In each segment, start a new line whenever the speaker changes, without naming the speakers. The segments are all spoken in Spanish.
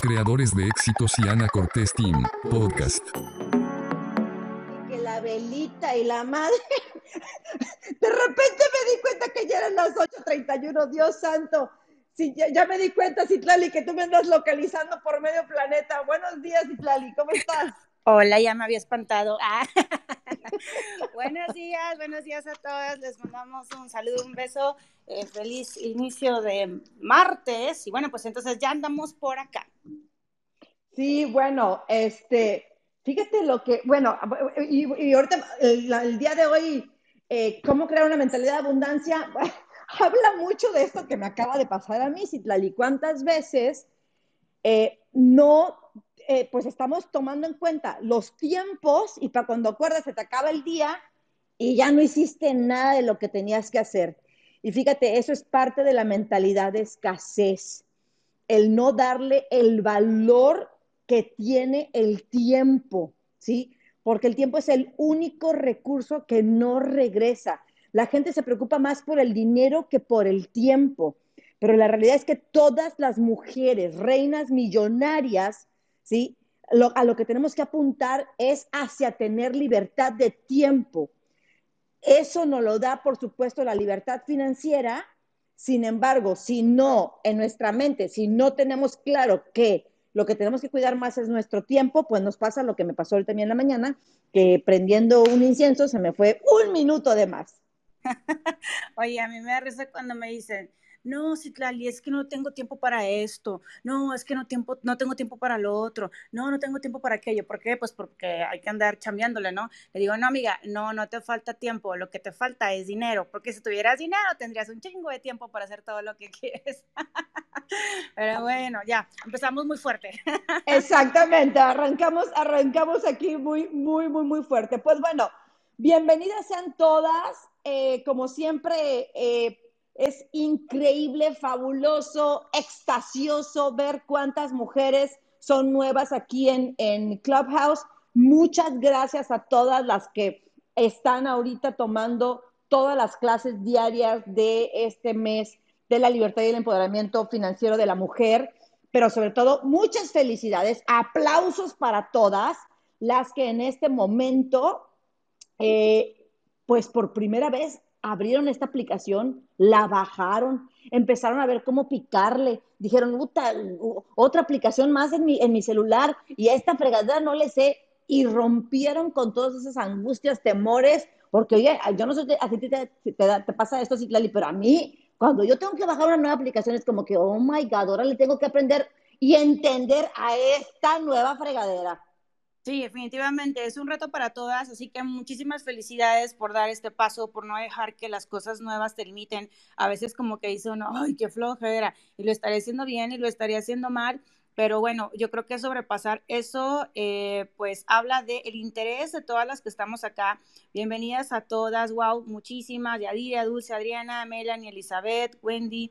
creadores de éxitos y Ana Cortés Team, podcast.
Que la velita y la madre. De repente me di cuenta que ya eran las 8:31, Dios santo. Sí, ya, ya, me di cuenta, Citlali, que tú me andas localizando por medio planeta. Buenos días, Citlali, ¿cómo estás?
Hola, ya me había espantado. Ah. buenos días, buenos días a todas. Les mandamos un saludo, un beso. Eh, feliz inicio de martes. Y bueno, pues entonces ya andamos por acá.
Sí, bueno, este, fíjate lo que, bueno, y, ahorita el, día de hoy, eh, cómo crear una mentalidad de abundancia, habla mucho de esto que me acaba de pasar a mí, Citlali. ¿Cuántas veces eh, no eh, pues estamos tomando en cuenta los tiempos y para cuando acuerdas se te acaba el día y ya no hiciste nada de lo que tenías que hacer. Y fíjate, eso es parte de la mentalidad de escasez, el no darle el valor que tiene el tiempo, ¿sí? Porque el tiempo es el único recurso que no regresa. La gente se preocupa más por el dinero que por el tiempo, pero la realidad es que todas las mujeres, reinas millonarias, ¿sí? a lo que tenemos que apuntar es hacia tener libertad de tiempo. Eso nos lo da, por supuesto, la libertad financiera. Sin embargo, si no, en nuestra mente, si no tenemos claro que lo que tenemos que cuidar más es nuestro tiempo, pues nos pasa lo que me pasó también en la mañana, que prendiendo un incienso se me fue un minuto de más.
Oye, a mí me da risa cuando me dicen, no, Citlali, es que no tengo tiempo para esto, no, es que no, tiempo, no tengo tiempo para lo otro, no, no tengo tiempo para aquello, ¿por qué? Pues porque hay que andar chambeándole, ¿no? Le digo, no, amiga, no, no te falta tiempo, lo que te falta es dinero, porque si tuvieras dinero tendrías un chingo de tiempo para hacer todo lo que quieres. Pero bueno, ya, empezamos muy fuerte.
Exactamente, arrancamos, arrancamos aquí muy, muy, muy, muy fuerte. Pues bueno, bienvenidas sean todas, eh, como siempre, eh, es increíble, fabuloso, extasioso ver cuántas mujeres son nuevas aquí en, en Clubhouse. Muchas gracias a todas las que están ahorita tomando todas las clases diarias de este mes de la libertad y el empoderamiento financiero de la mujer, pero sobre todo muchas felicidades, aplausos para todas las que en este momento, eh, pues por primera vez abrieron esta aplicación, la bajaron, empezaron a ver cómo picarle, dijeron, otra aplicación más en mi, en mi celular y a esta fregadera no le sé, y rompieron con todas esas angustias, temores, porque oye, yo no sé, a ti te, te, pasa esto, Citlali, pero a mí, cuando yo tengo que bajar una nueva aplicación, es como que, oh my God, ahora le tengo que aprender y entender a esta nueva fregadera.
Sí, definitivamente es un reto para todas, así que muchísimas felicidades por dar este paso, por no dejar que las cosas nuevas te limiten. A veces como que dice uno, ay, qué flojera, y lo estaré haciendo bien y lo estaría haciendo mal, pero bueno, yo creo que sobrepasar eso, eh, pues habla del el interés de todas las que estamos acá. Bienvenidas a todas, wow, muchísimas, Yadira, Dulce, Adriana, Melanie, Elizabeth, Wendy,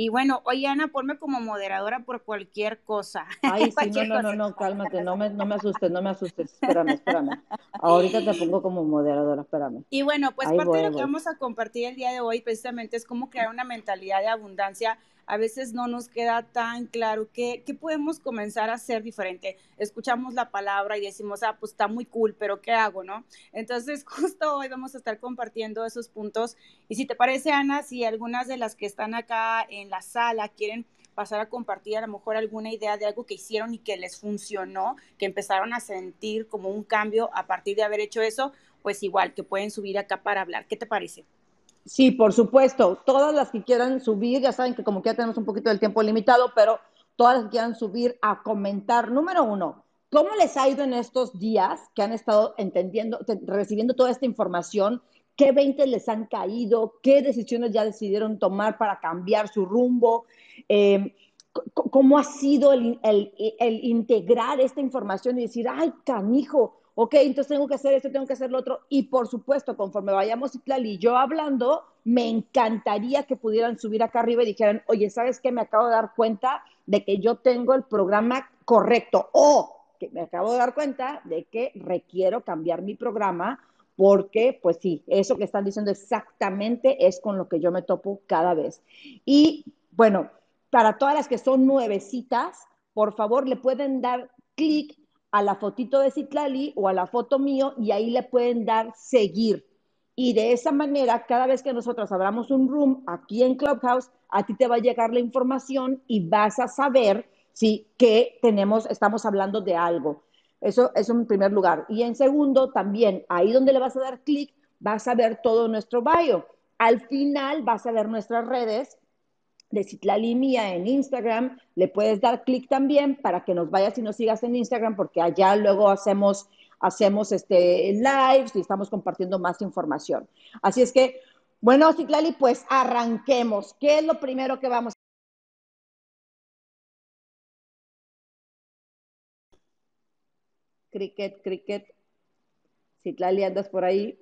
y bueno, oye Ana, ponme como moderadora por cualquier cosa.
Ay, sí, no, no, no, no, cálmate, no me, no me asustes, no me asustes, espérame, espérame. Ahorita te pongo como moderadora, espérame.
Y bueno, pues parte de lo que vamos a compartir el día de hoy precisamente es cómo crear una mentalidad de abundancia a veces no nos queda tan claro qué, qué podemos comenzar a hacer diferente. Escuchamos la palabra y decimos, ah, pues está muy cool, pero ¿qué hago, no? Entonces, justo hoy vamos a estar compartiendo esos puntos. Y si te parece, Ana, si algunas de las que están acá en la sala quieren pasar a compartir a lo mejor alguna idea de algo que hicieron y que les funcionó, que empezaron a sentir como un cambio a partir de haber hecho eso, pues igual que pueden subir acá para hablar. ¿Qué te parece?
Sí, por supuesto. Todas las que quieran subir, ya saben que como que ya tenemos un poquito del tiempo limitado, pero todas las que quieran subir a comentar. Número uno, ¿cómo les ha ido en estos días que han estado entendiendo, recibiendo toda esta información? ¿Qué 20 les han caído? ¿Qué decisiones ya decidieron tomar para cambiar su rumbo? Eh, ¿Cómo ha sido el, el integrar esta información y decir, ay, canijo, ok, entonces tengo que hacer esto, tengo que hacer lo otro. Y por supuesto, conforme vayamos Citlali y yo hablando, me encantaría que pudieran subir acá arriba y dijeran, oye, ¿sabes qué? Me acabo de dar cuenta de que yo tengo el programa correcto o que me acabo de dar cuenta de que requiero cambiar mi programa porque, pues sí, eso que están diciendo exactamente es con lo que yo me topo cada vez. Y bueno, para todas las que son nuevecitas, por favor le pueden dar clic a la fotito de Citlali o a la foto mío y ahí le pueden dar seguir. Y de esa manera, cada vez que nosotros abramos un room aquí en Clubhouse, a ti te va a llegar la información y vas a saber si que tenemos, estamos hablando de algo. Eso, es en primer lugar. Y en segundo, también ahí donde le vas a dar clic, vas a ver todo nuestro bio. Al final vas a ver nuestras redes de Citlali Mía en Instagram. Le puedes dar clic también para que nos vayas y nos sigas en Instagram, porque allá luego hacemos, hacemos este lives y estamos compartiendo más información. Así es que, bueno, Citlali, pues arranquemos. ¿Qué es lo primero que vamos a Cricket, cricket. Citlali, andas por ahí.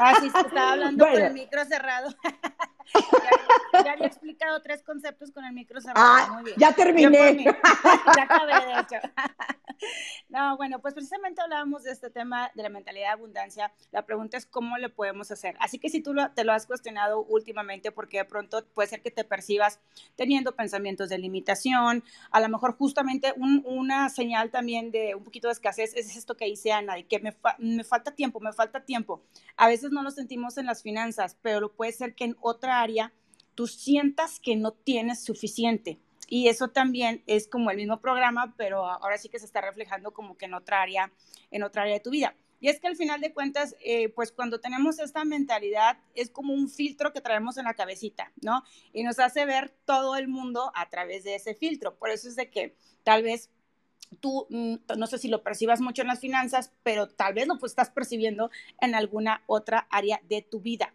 Ah, sí, se estaba hablando con el micro cerrado. ya, había explicado tres conceptos con el micro cerrado.
Ah, Muy bien. ya terminé.
ya acabé, de hecho. No, bueno, pues precisamente hablábamos de este tema de la mentalidad de abundancia. La pregunta es cómo le podemos hacer. Así que si tú te lo has cuestionado últimamente, porque de pronto puede ser que te percibas teniendo pensamientos de limitación, a lo mejor justamente una señal también de un poquito de escasez es esto que dice Ana, de que me, me falta tiempo, me falta tiempo. A veces no lo sentimos en las finanzas, pero puede ser que en otra área tú sientas que no tienes suficiente y eso también es como el mismo programa, pero ahora sí que se está reflejando como que en otra área, en otra área de tu vida. Y es que al final de cuentas, eh, pues cuando tenemos esta mentalidad, es como un filtro que traemos en la cabecita, ¿no? Y nos hace ver todo el mundo a través de ese filtro. Por eso es de que tal vez tú, mm, no sé si lo percibas mucho en las finanzas, pero tal vez lo estás percibiendo en alguna otra área de tu vida.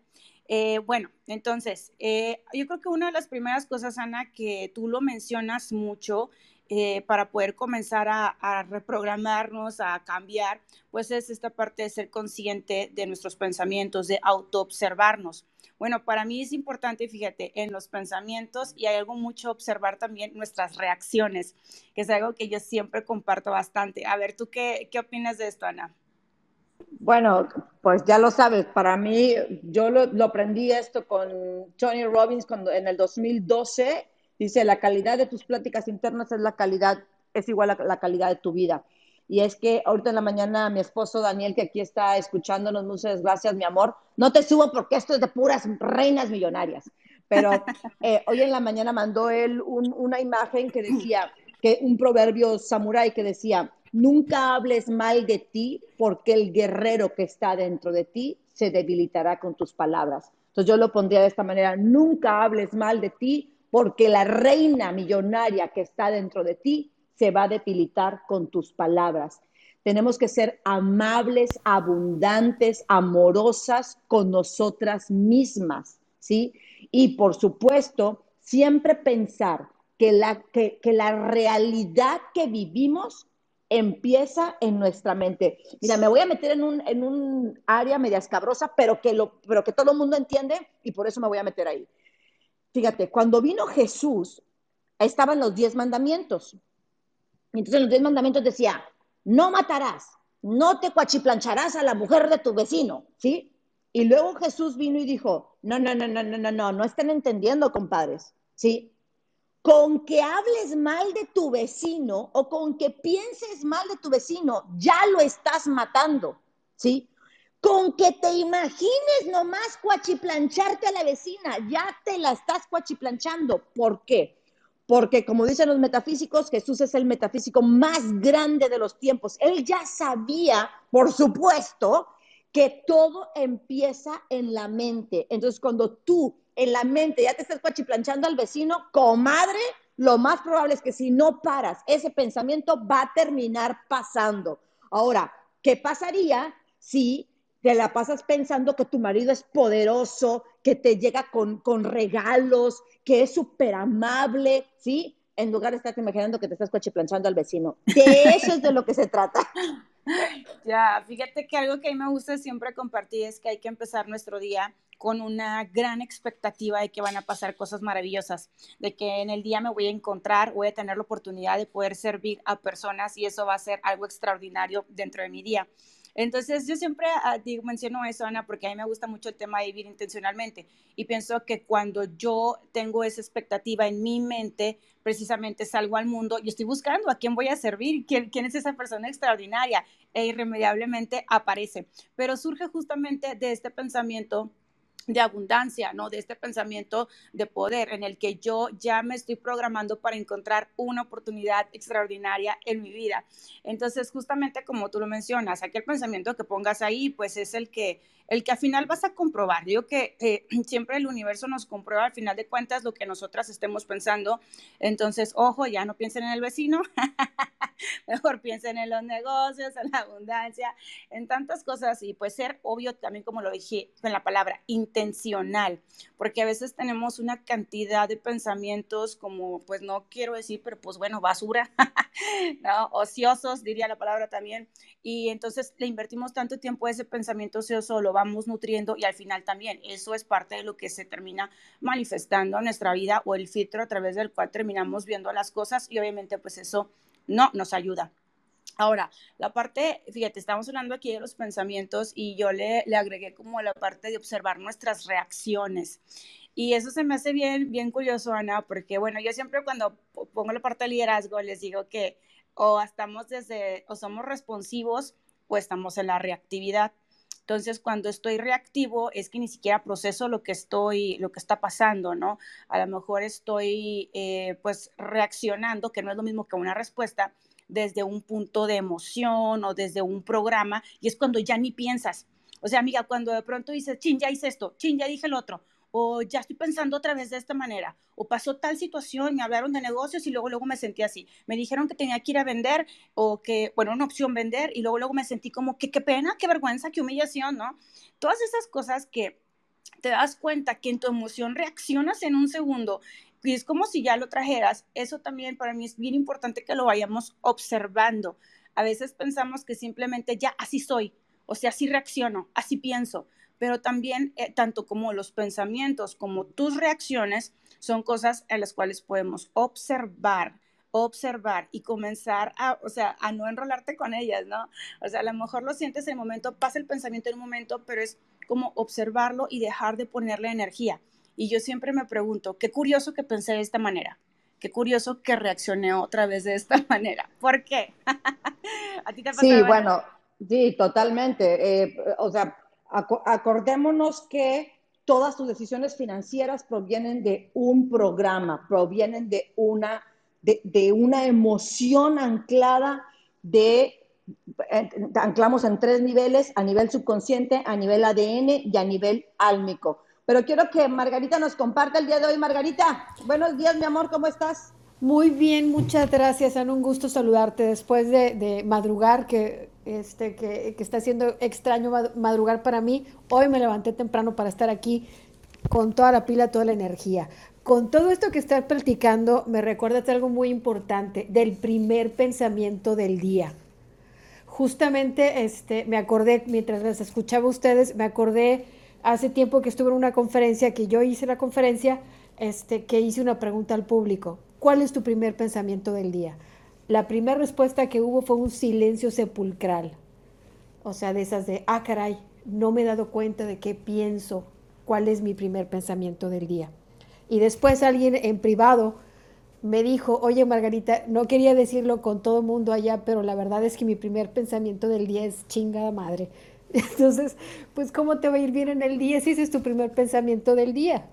Eh, bueno, entonces, eh, yo creo que una de las primeras cosas, Ana, que tú lo mencionas mucho eh, para poder comenzar a, reprogramarnos, a cambiar, pues es esta parte de ser consciente de nuestros pensamientos, de autoobservarnos. Bueno, para mí es importante, fíjate, en los pensamientos y hay algo mucho observar también nuestras reacciones, que es algo que yo siempre comparto bastante. A ver, ¿tú qué, qué opinas de esto, Ana?
Bueno, pues ya lo sabes, para mí, yo lo, aprendí esto con Tony Robbins cuando en el 2012 dice, la calidad de tus pláticas internas es la calidad, es igual a la calidad de tu vida. Y es que ahorita en la mañana mi esposo Daniel, que aquí está escuchándonos, muchas gracias, mi amor. No te subo porque esto es de puras reinas millonarias. Pero eh, hoy en la mañana mandó él una imagen que decía, que un proverbio samurái que decía, Nunca hables mal de ti porque el guerrero que está dentro de ti se debilitará con tus palabras. Entonces yo lo pondría de esta manera, nunca hables mal de ti porque la reina millonaria que está dentro de ti se va a debilitar con tus palabras. Tenemos que ser amables, abundantes, amorosas con nosotras mismas, ¿sí? Y por supuesto, siempre pensar que la, que, que la realidad que vivimos empieza en nuestra mente. Mira, me voy a meter en un, en un área media escabrosa, pero que, lo, pero que todo el mundo entiende y por eso me voy a meter ahí. Fíjate, cuando vino Jesús, estaban los diez mandamientos. Entonces en los diez mandamientos decía, no matarás, no te cuachiplancharás a la mujer de tu vecino, ¿sí? Y luego Jesús vino y dijo, no, no, no, no, no, no, no, no están entendiendo, compadres, ¿sí? Con que hables mal de tu vecino o con que pienses mal de tu vecino, ya lo estás matando, ¿sí? Con que te imagines nomás cuachiplancharte a la vecina, ya te la estás cuachiplanchando. ¿Por qué? Porque como dicen los metafísicos, Jesús es el metafísico más grande de los tiempos. Él ya sabía, por supuesto, que todo empieza en la mente. Entonces, cuando tú en la mente ya te estás cuachiplanchando al vecino, comadre, lo más probable es que si no paras, ese pensamiento va a terminar pasando. Ahora, ¿qué pasaría si te la pasas pensando que tu marido es poderoso, que te llega con, con regalos, que es súper amable, ¿sí? En lugar de estar imaginando que te estás cuachiplanchando al vecino. De eso es de lo que se trata.
Ya, fíjate que algo que a mí me gusta siempre compartir es que hay que empezar nuestro día con una gran expectativa de que van a pasar cosas maravillosas, de que en el día me voy a encontrar, voy a tener la oportunidad de poder servir a personas y eso va a ser algo extraordinario dentro de mi día. Entonces, yo siempre ah, digo, menciono eso, Ana, porque a mí me gusta mucho el tema de vivir intencionalmente y pienso que cuando yo tengo esa expectativa en mi mente, precisamente salgo al mundo y estoy buscando a quién voy a servir, quién, quién es esa persona extraordinaria e irremediablemente aparece. Pero surge justamente de este pensamiento de abundancia, ¿no? De este pensamiento de poder en el que yo ya me estoy programando para encontrar una oportunidad extraordinaria en mi vida. Entonces, justamente como tú lo mencionas, aquel pensamiento que pongas ahí, pues es el que el que al final vas a comprobar. Digo que siempre el universo nos comprueba al final de cuentas lo que nosotras estemos pensando. Entonces, ojo, ya no piensen en el vecino, mejor piensen en los negocios, en la abundancia, en tantas cosas y pues ser obvio también, como lo dije con la palabra, intencional, porque a veces tenemos una cantidad de pensamientos como, pues no quiero decir, pero pues bueno, basura, ¿no? Ociosos, diría la palabra también. Y entonces le invertimos tanto tiempo a ese pensamiento ocioso, lo vamos nutriendo y al final también eso es parte de lo que se termina manifestando en nuestra vida o el filtro a través del cual terminamos viendo las cosas y obviamente pues eso no nos ayuda. Ahora, la parte, fíjate, estamos hablando aquí de los pensamientos y yo le, le agregué como la parte de observar nuestras reacciones. Y eso se me hace bien, bien curioso, Ana, porque bueno, yo siempre cuando pongo la parte de liderazgo les digo que o estamos desde, o somos responsivos o estamos en la reactividad. Entonces, cuando estoy reactivo es que ni siquiera proceso lo que estoy, lo que está pasando, ¿no? A lo mejor estoy, eh, pues, reaccionando, que no es lo mismo que una respuesta, desde un punto de emoción o desde un programa, y es cuando ya ni piensas. O sea, amiga, cuando de pronto dices, chin, ya hice esto, chin, ya dije el otro, o ya estoy pensando otra vez de esta manera, o pasó tal situación, me hablaron de negocios y luego luego me sentí así. Me dijeron que tenía que ir a vender o que, bueno, una opción vender y luego luego me sentí como que qué pena, qué vergüenza, qué humillación, ¿no? Todas esas cosas que te das cuenta que en tu emoción reaccionas en un segundo y es como si ya lo trajeras. Eso también para mí es bien importante que lo vayamos observando. A veces pensamos que simplemente ya así soy, o sea, así reacciono, así pienso, pero también eh, tanto como los pensamientos como tus reacciones son cosas en las cuales podemos observar observar y comenzar a, o sea, a no enrolarte con ellas, ¿no? O sea, a lo mejor lo sientes en el momento, pasa el pensamiento en un momento, pero es como observarlo y dejar de ponerle energía. Y yo siempre me pregunto, qué curioso que pensé de esta manera, qué curioso que reaccioné otra vez de esta manera. ¿Por qué?
¿A ti te Sí, bueno, sí, totalmente. Eh, o sea, acordémonos que todas tus decisiones financieras provienen de un programa, provienen de una, de, una emoción anclada de, anclamos en tres niveles, a nivel subconsciente, a nivel ADN y a nivel álmico. Pero quiero que Margarita nos comparta el día de hoy. Margarita, buenos días, mi amor, ¿cómo estás?
Muy bien, muchas gracias. Ana, un gusto saludarte después de madrugar, que este, que, está siendo extraño madrugar para mí. Hoy me levanté temprano para estar aquí con toda la pila, toda la energía. Con todo esto que estás platicando, me recuerdas algo muy importante del primer pensamiento del día. Justamente este, me acordé, mientras las escuchaba ustedes, me acordé hace tiempo que estuve en una conferencia, que yo hice la conferencia, este, que hice una pregunta al público. ¿Cuál es tu primer pensamiento del día? La primera respuesta que hubo fue un silencio sepulcral. O sea, de esas de, ah, caray, no me he dado cuenta de qué pienso, cuál es mi primer pensamiento del día. Y después alguien en privado me dijo, oye Margarita, no quería decirlo con todo el mundo allá, pero la verdad es que mi primer pensamiento del día es chingada madre. Entonces, pues cómo te va a ir bien en el día si ese es tu primer pensamiento del día.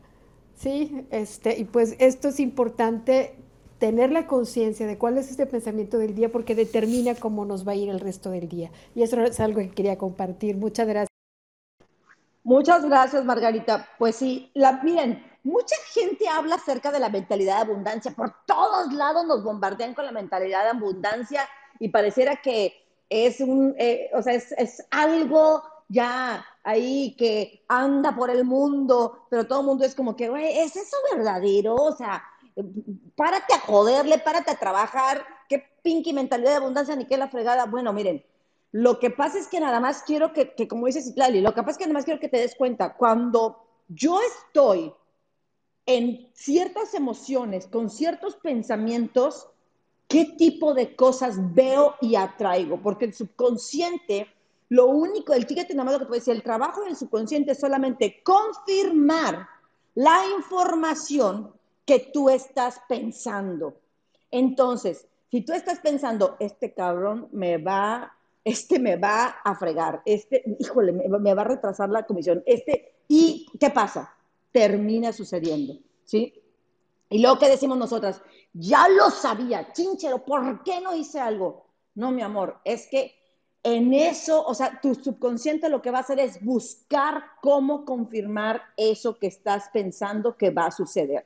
Sí, este, y pues esto es importante tener la conciencia de cuál es este pensamiento del día porque determina cómo nos va a ir el resto del día. Y eso es algo que quería compartir. Muchas gracias.
Muchas gracias, Margarita. Pues sí, la, miren, mucha gente habla acerca de la mentalidad de abundancia. Por todos lados nos bombardean con la mentalidad de abundancia y pareciera que es un, eh, o sea, es, es algo ya ahí que anda por el mundo, pero todo el mundo es como que, güey, ¿es eso verdadero? O sea, párate a joderle, párate a trabajar, qué pinky mentalidad de abundancia, ni qué la fregada. Bueno, miren, lo que pasa es que nada más quiero que, que como dice Citlali, lo que pasa es que nada más quiero que te des cuenta, cuando yo estoy en ciertas emociones, con ciertos pensamientos, qué tipo de cosas veo y atraigo, porque el subconsciente Lo único, el fíjate nada más lo que te voy el trabajo del subconsciente es solamente confirmar la información que tú estás pensando. Entonces, si tú estás pensando, este cabrón me va, este me va a fregar, este, híjole, me, me va a retrasar la comisión, este, ¿y qué pasa? Termina sucediendo, ¿sí? Y luego que decimos nosotras, ya lo sabía, chinchero, ¿por qué no hice algo? No, mi amor, es que en eso, o sea, tu subconsciente lo que va a hacer es buscar cómo confirmar eso que estás pensando que va a suceder.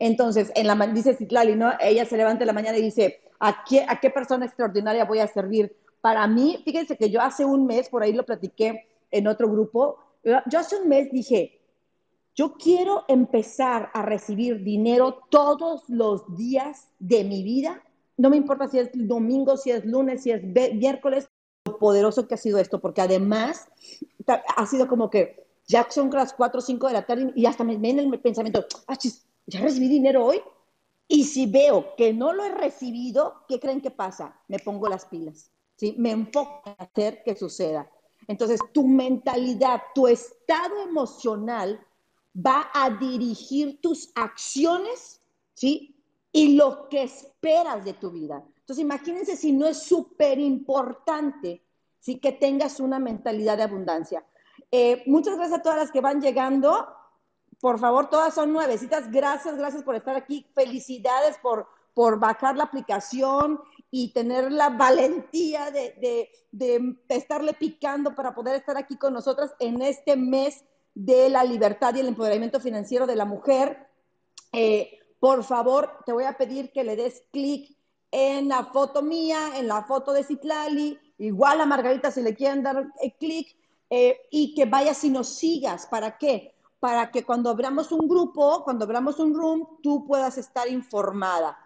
Entonces, en la, dice Citlali, ¿no? Ella se levanta en la mañana y dice, ¿a qué, ¿a qué persona extraordinaria voy a servir? Para mí, fíjense que yo hace un mes, por ahí lo platiqué en otro grupo, yo hace un mes dije, yo quiero empezar a recibir dinero todos los días de mi vida. No me importa si es domingo, si es lunes, si es miércoles, lo poderoso que ha sido esto, porque además ha sido como que ya son las 4 o 5 de la tarde y hasta me viene el pensamiento, ah, chis, ya recibí dinero hoy. Y si veo que no lo he recibido, ¿qué creen que pasa? Me pongo las pilas, ¿sí? Me enfoco a hacer que suceda. Entonces, tu mentalidad, tu estado emocional va a dirigir tus acciones, ¿sí? Y lo que esperas de tu vida. Entonces, imagínense si no es súper importante, ¿sí? Que tengas una mentalidad de abundancia. Eh, muchas gracias a todas las que van llegando. Por favor, todas son nuevecitas. Gracias, gracias por estar aquí. Felicidades por, por bajar la aplicación y tener la valentía de, de, de estarle picando para poder estar aquí con nosotras en este mes de la libertad y el empoderamiento financiero de la mujer. Eh, por favor, te voy a pedir que le des clic en la foto mía, en la foto de Citlali, igual a Margarita si le quieren dar eh, clic, eh, y que vayas y nos sigas. ¿Para qué? Para que cuando abramos un grupo, cuando abramos un room, tú puedas estar informada.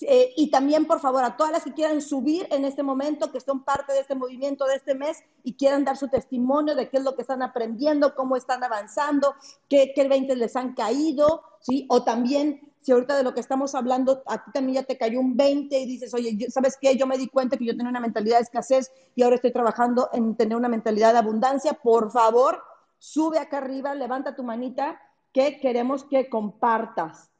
Eh, y también, por favor, a todas las que quieran subir en este momento, que son parte de este movimiento de este mes y quieran dar su testimonio de qué es lo que están aprendiendo, cómo están avanzando, qué, qué 20 les han caído, ¿sí? O también, si ahorita de lo que estamos hablando, a ti también ya te cayó un 20 y dices, oye, ¿sabes qué? Yo me di cuenta que yo tenía una mentalidad de escasez y ahora estoy trabajando en tener una mentalidad de abundancia. Por favor, sube acá arriba, levanta tu manita, que queremos que compartas.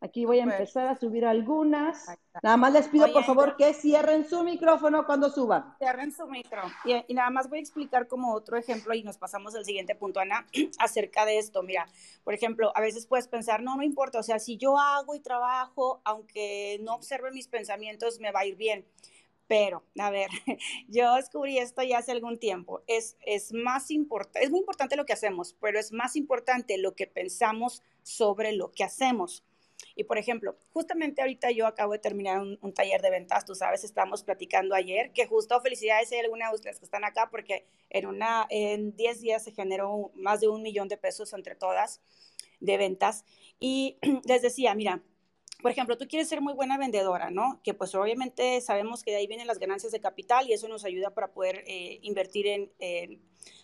Aquí voy a empezar a subir algunas. Nada más les pido, por favor, que cierren su micrófono cuando suban.
Cierren su micro. Y, nada más voy a explicar como otro ejemplo y nos pasamos al siguiente punto, Ana, acerca de esto. Mira, por ejemplo, a veces puedes pensar, no, no importa, o sea, si yo hago y trabajo, aunque no observe mis pensamientos, me va a ir bien. Pero, a ver, yo descubrí esto ya hace algún tiempo. Es, es más importante, es muy importante lo que hacemos, pero es más importante lo que pensamos sobre lo que hacemos. Y por ejemplo, justamente ahorita yo acabo de terminar un, taller de ventas, tú sabes, estamos platicando ayer, que justo felicidades a alguna de ustedes que están acá, porque en, una, en 10 días se generó más de un millón de pesos entre todas de ventas. Y les decía, mira, por ejemplo, tú quieres ser muy buena vendedora, ¿no? Que pues obviamente sabemos que de ahí vienen las ganancias de capital y eso nos ayuda para poder eh, invertir en,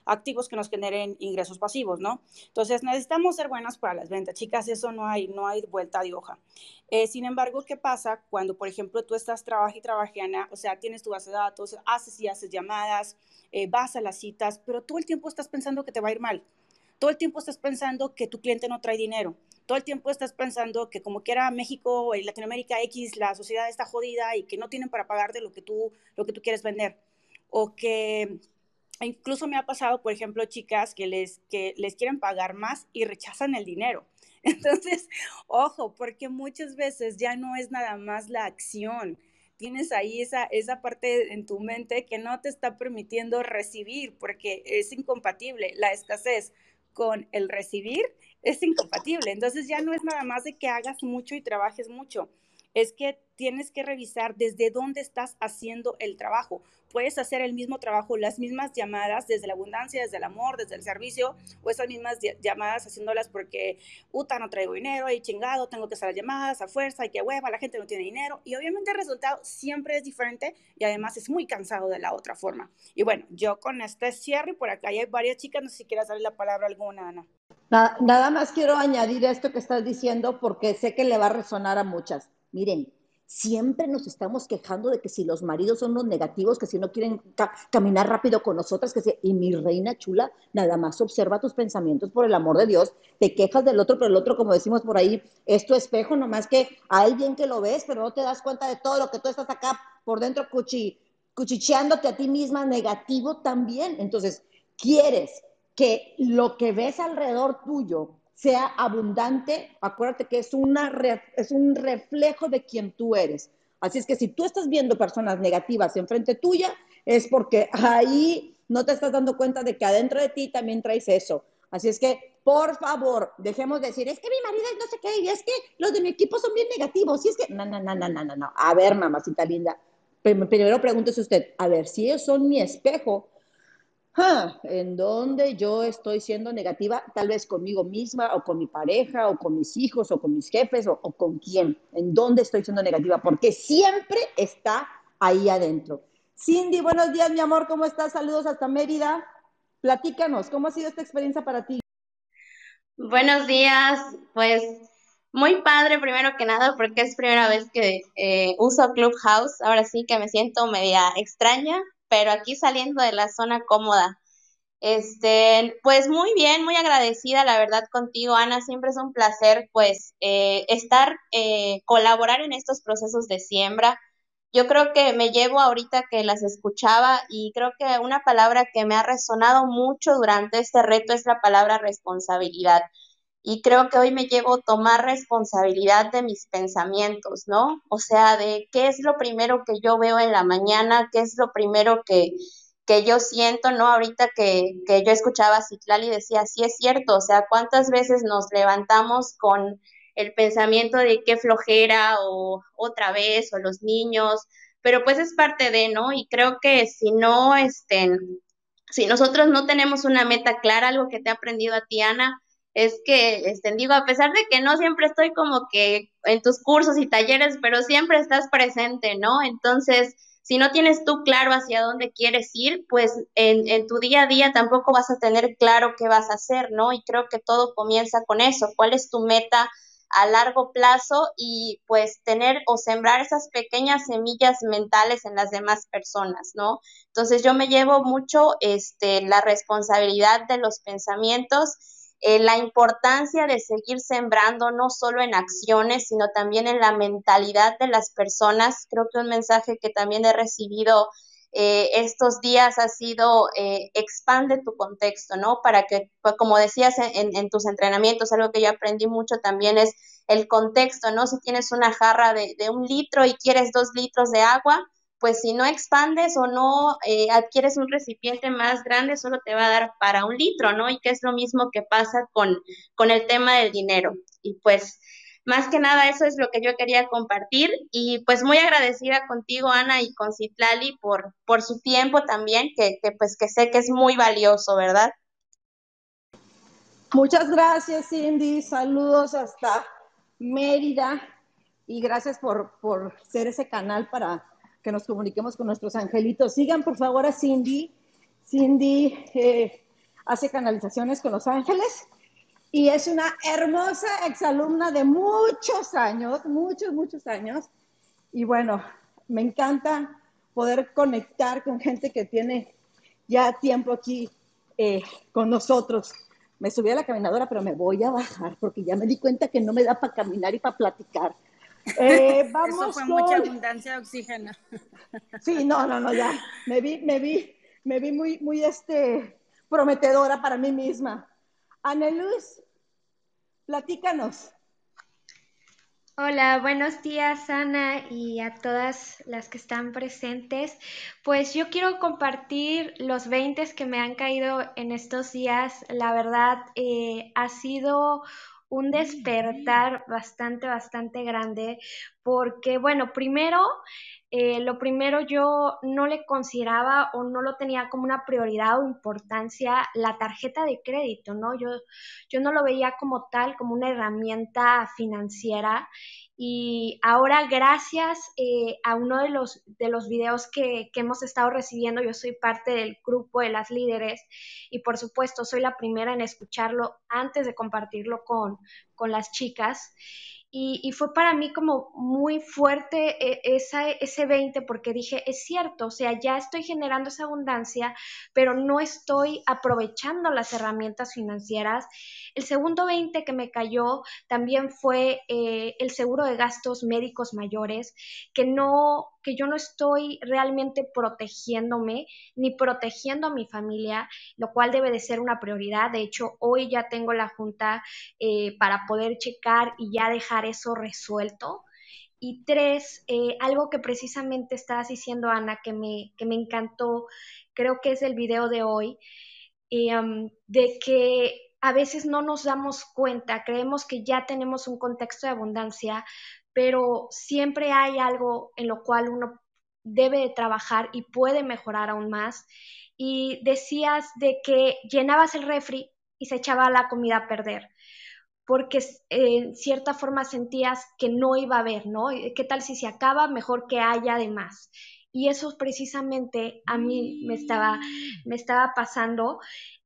activos que nos generen ingresos pasivos, ¿no? Entonces necesitamos ser buenas para las ventas, chicas, eso no hay, no hay vuelta de hoja. Eh, sin embargo, ¿qué pasa cuando, por ejemplo, tú estás trabajando y trabajando, o sea, tienes tu base de datos, haces y haces llamadas, eh, vas a las citas, pero todo el tiempo estás pensando que te va a ir mal? Todo el tiempo estás pensando que tu cliente no trae dinero todo el tiempo estás pensando que como quiera México y Latinoamérica X, la sociedad está jodida y que no tienen para pagarte lo que tú, lo que tú quieres vender. O que incluso me ha pasado, por ejemplo, chicas que les, que les quieren pagar más y rechazan el dinero. Entonces, ojo, porque muchas veces ya no es nada más la acción. Tienes ahí esa, esa parte en tu mente que no te está permitiendo recibir porque es incompatible la escasez con el recibir es incompatible. Entonces ya no es nada más de que hagas mucho y trabajes mucho, es que tienes que revisar desde dónde estás haciendo el trabajo. Puedes hacer el mismo trabajo, las mismas llamadas desde la abundancia, desde el amor, desde el servicio, o esas mismas llamadas haciéndolas porque, puta, no traigo dinero, y chingado, tengo que hacer las llamadas a fuerza, y que hueva, la gente no tiene dinero. Y obviamente el resultado siempre es diferente y además es muy cansado de la otra forma. Y bueno, yo con este cierre, por acá hay varias chicas, no sé si quieras darle la palabra alguna, Ana.
Nada, más quiero añadir esto que estás diciendo porque sé que le va a resonar a muchas. Miren, Siempre nos estamos quejando de que si los maridos son los negativos, que si no quieren caminar rápido con nosotras, que si... Y mi reina chula, nada más observa tus pensamientos por el amor de Dios. Te quejas del otro, pero el otro, como decimos por ahí, es tu espejo, nomás que hay bien que lo ves, pero no te das cuenta de todo lo que tú estás acá por dentro cuchi, cuchicheándote a ti misma negativo también. Entonces, quieres que lo que ves alrededor tuyo sea abundante, acuérdate que es, una, es un reflejo de quien tú eres. Así es que si tú estás viendo personas negativas enfrente tuya, es porque ahí no te estás dando cuenta de que adentro de ti también traes eso. Así es que, por favor, dejemos de decir, es que mi marido es no sé qué, es que los de mi equipo son bien negativos, y es que, no, no, no, no, no, no, no. A ver, mamacita linda, primero pregúntese usted, a ver, si ellos son mi espejo, en donde yo estoy siendo negativa, tal vez conmigo misma o con mi pareja o con mis hijos o con mis jefes o, con quién, en dónde estoy siendo negativa, porque siempre está ahí adentro. Cindy, buenos días, mi amor, ¿cómo estás? Saludos hasta Mérida. Platícanos, ¿cómo ha sido esta experiencia para ti?
Buenos días, pues muy padre primero que nada porque es primera vez que eh, uso Clubhouse, ahora sí que me siento media extraña, pero aquí saliendo de la zona cómoda. Este, pues muy bien, muy agradecida la verdad contigo, Ana. Siempre es un placer, pues, eh, estar, eh, colaborar en estos procesos de siembra. Yo creo que me llevo ahorita que las escuchaba y creo que una palabra que me ha resonado mucho durante este reto es la palabra responsabilidad y creo que hoy me llevo a tomar responsabilidad de mis pensamientos, ¿no? O sea, de qué es lo primero que yo veo en la mañana, qué es lo primero que, que yo siento, ¿no? Ahorita que, que yo escuchaba a Citlali decía, sí es cierto, o sea, cuántas veces nos levantamos con el pensamiento de qué flojera o otra vez o los niños, pero pues es parte de, ¿no? Y creo que si no, este, si nosotros no tenemos una meta clara, algo que te ha aprendido a ti, Ana, es que, este, digo, a pesar de que no siempre estoy como que en tus cursos y talleres, pero siempre estás presente, ¿no? Entonces, si no tienes tú claro hacia dónde quieres ir, pues en, en, tu día a día tampoco vas a tener claro qué vas a hacer, ¿no? Y creo que todo comienza con eso, cuál es tu meta a largo plazo y pues tener o sembrar esas pequeñas semillas mentales en las demás personas, ¿no? Entonces yo me llevo mucho este, la responsabilidad de los pensamientos eh, la importancia de seguir sembrando no solo en acciones, sino también en la mentalidad de las personas. Creo que un mensaje que también he recibido eh, estos días ha sido eh, expande tu contexto, ¿no? Para que, pues, como decías en, en, tus entrenamientos, algo que yo aprendí mucho también es el contexto, ¿no? Si tienes una jarra de, de un litro y quieres dos litros de agua, pues si no expandes o no eh, adquieres un recipiente más grande, solo te va a dar para un litro, ¿no? Y que es lo mismo que pasa con, con el tema del dinero. Y pues más que nada eso es lo que yo quería compartir y pues muy agradecida contigo Ana y con Citlali por, por su tiempo también, que, que pues que sé que es muy valioso, ¿verdad?
Muchas gracias Cindy, saludos hasta Mérida y gracias por, por ser ese canal para que nos comuniquemos con nuestros angelitos. Sigan por favor a Cindy. Cindy eh, hace canalizaciones con los ángeles y es una hermosa exalumna de muchos años, muchos, muchos años. Y bueno, me encanta poder conectar con gente que tiene ya tiempo aquí eh, con nosotros. Me subí a la caminadora, pero me voy a bajar porque ya me di cuenta que no me da para caminar y para platicar.
Eh, vamos Eso fue mucha abundancia de oxígeno.
Sí, no, no, no, ya. Me vi, me vi, me vi muy, muy este, prometedora para mí misma. Aneluz, platícanos.
Hola, buenos días Ana y a todas las que están presentes. Pues yo quiero compartir los 20 que me han caído en estos días. La verdad, eh, ha sido un despertar bastante, bastante grande, porque, bueno, primero, eh, lo primero yo no le consideraba o no lo tenía como una prioridad o importancia la tarjeta de crédito, ¿no? Yo, yo no lo veía como tal, como una herramienta financiera y ahora, gracias eh, a uno de los, de los videos que, que, hemos estado recibiendo, yo soy parte del grupo de las líderes y por supuesto soy la primera en escucharlo antes de compartirlo con, con las chicas. Y, fue para mí como muy fuerte eh, esa, ese 20 porque dije, es cierto, o sea, ya estoy generando esa abundancia, pero no estoy aprovechando las herramientas financieras. El segundo 20 que me cayó también fue eh, el seguro de gastos médicos mayores, que no que yo no estoy realmente protegiéndome ni protegiendo a mi familia, lo cual debe de ser una prioridad. De hecho, hoy ya tengo la junta eh, para poder checar y ya dejar eso resuelto. Y tres, eh, algo que precisamente estabas diciendo, Ana, que me, que me encantó, creo que es el video de hoy, eh, um, de que a veces no nos damos cuenta, creemos que ya tenemos un contexto de abundancia, pero siempre hay algo en lo cual uno debe de trabajar y puede mejorar aún más. Y decías de que llenabas el refri y se echaba la comida a perder, porque en cierta forma sentías que no iba a haber, ¿no? ¿Qué tal si se acaba? Mejor que haya de más. Y eso precisamente a mí me estaba, me estaba pasando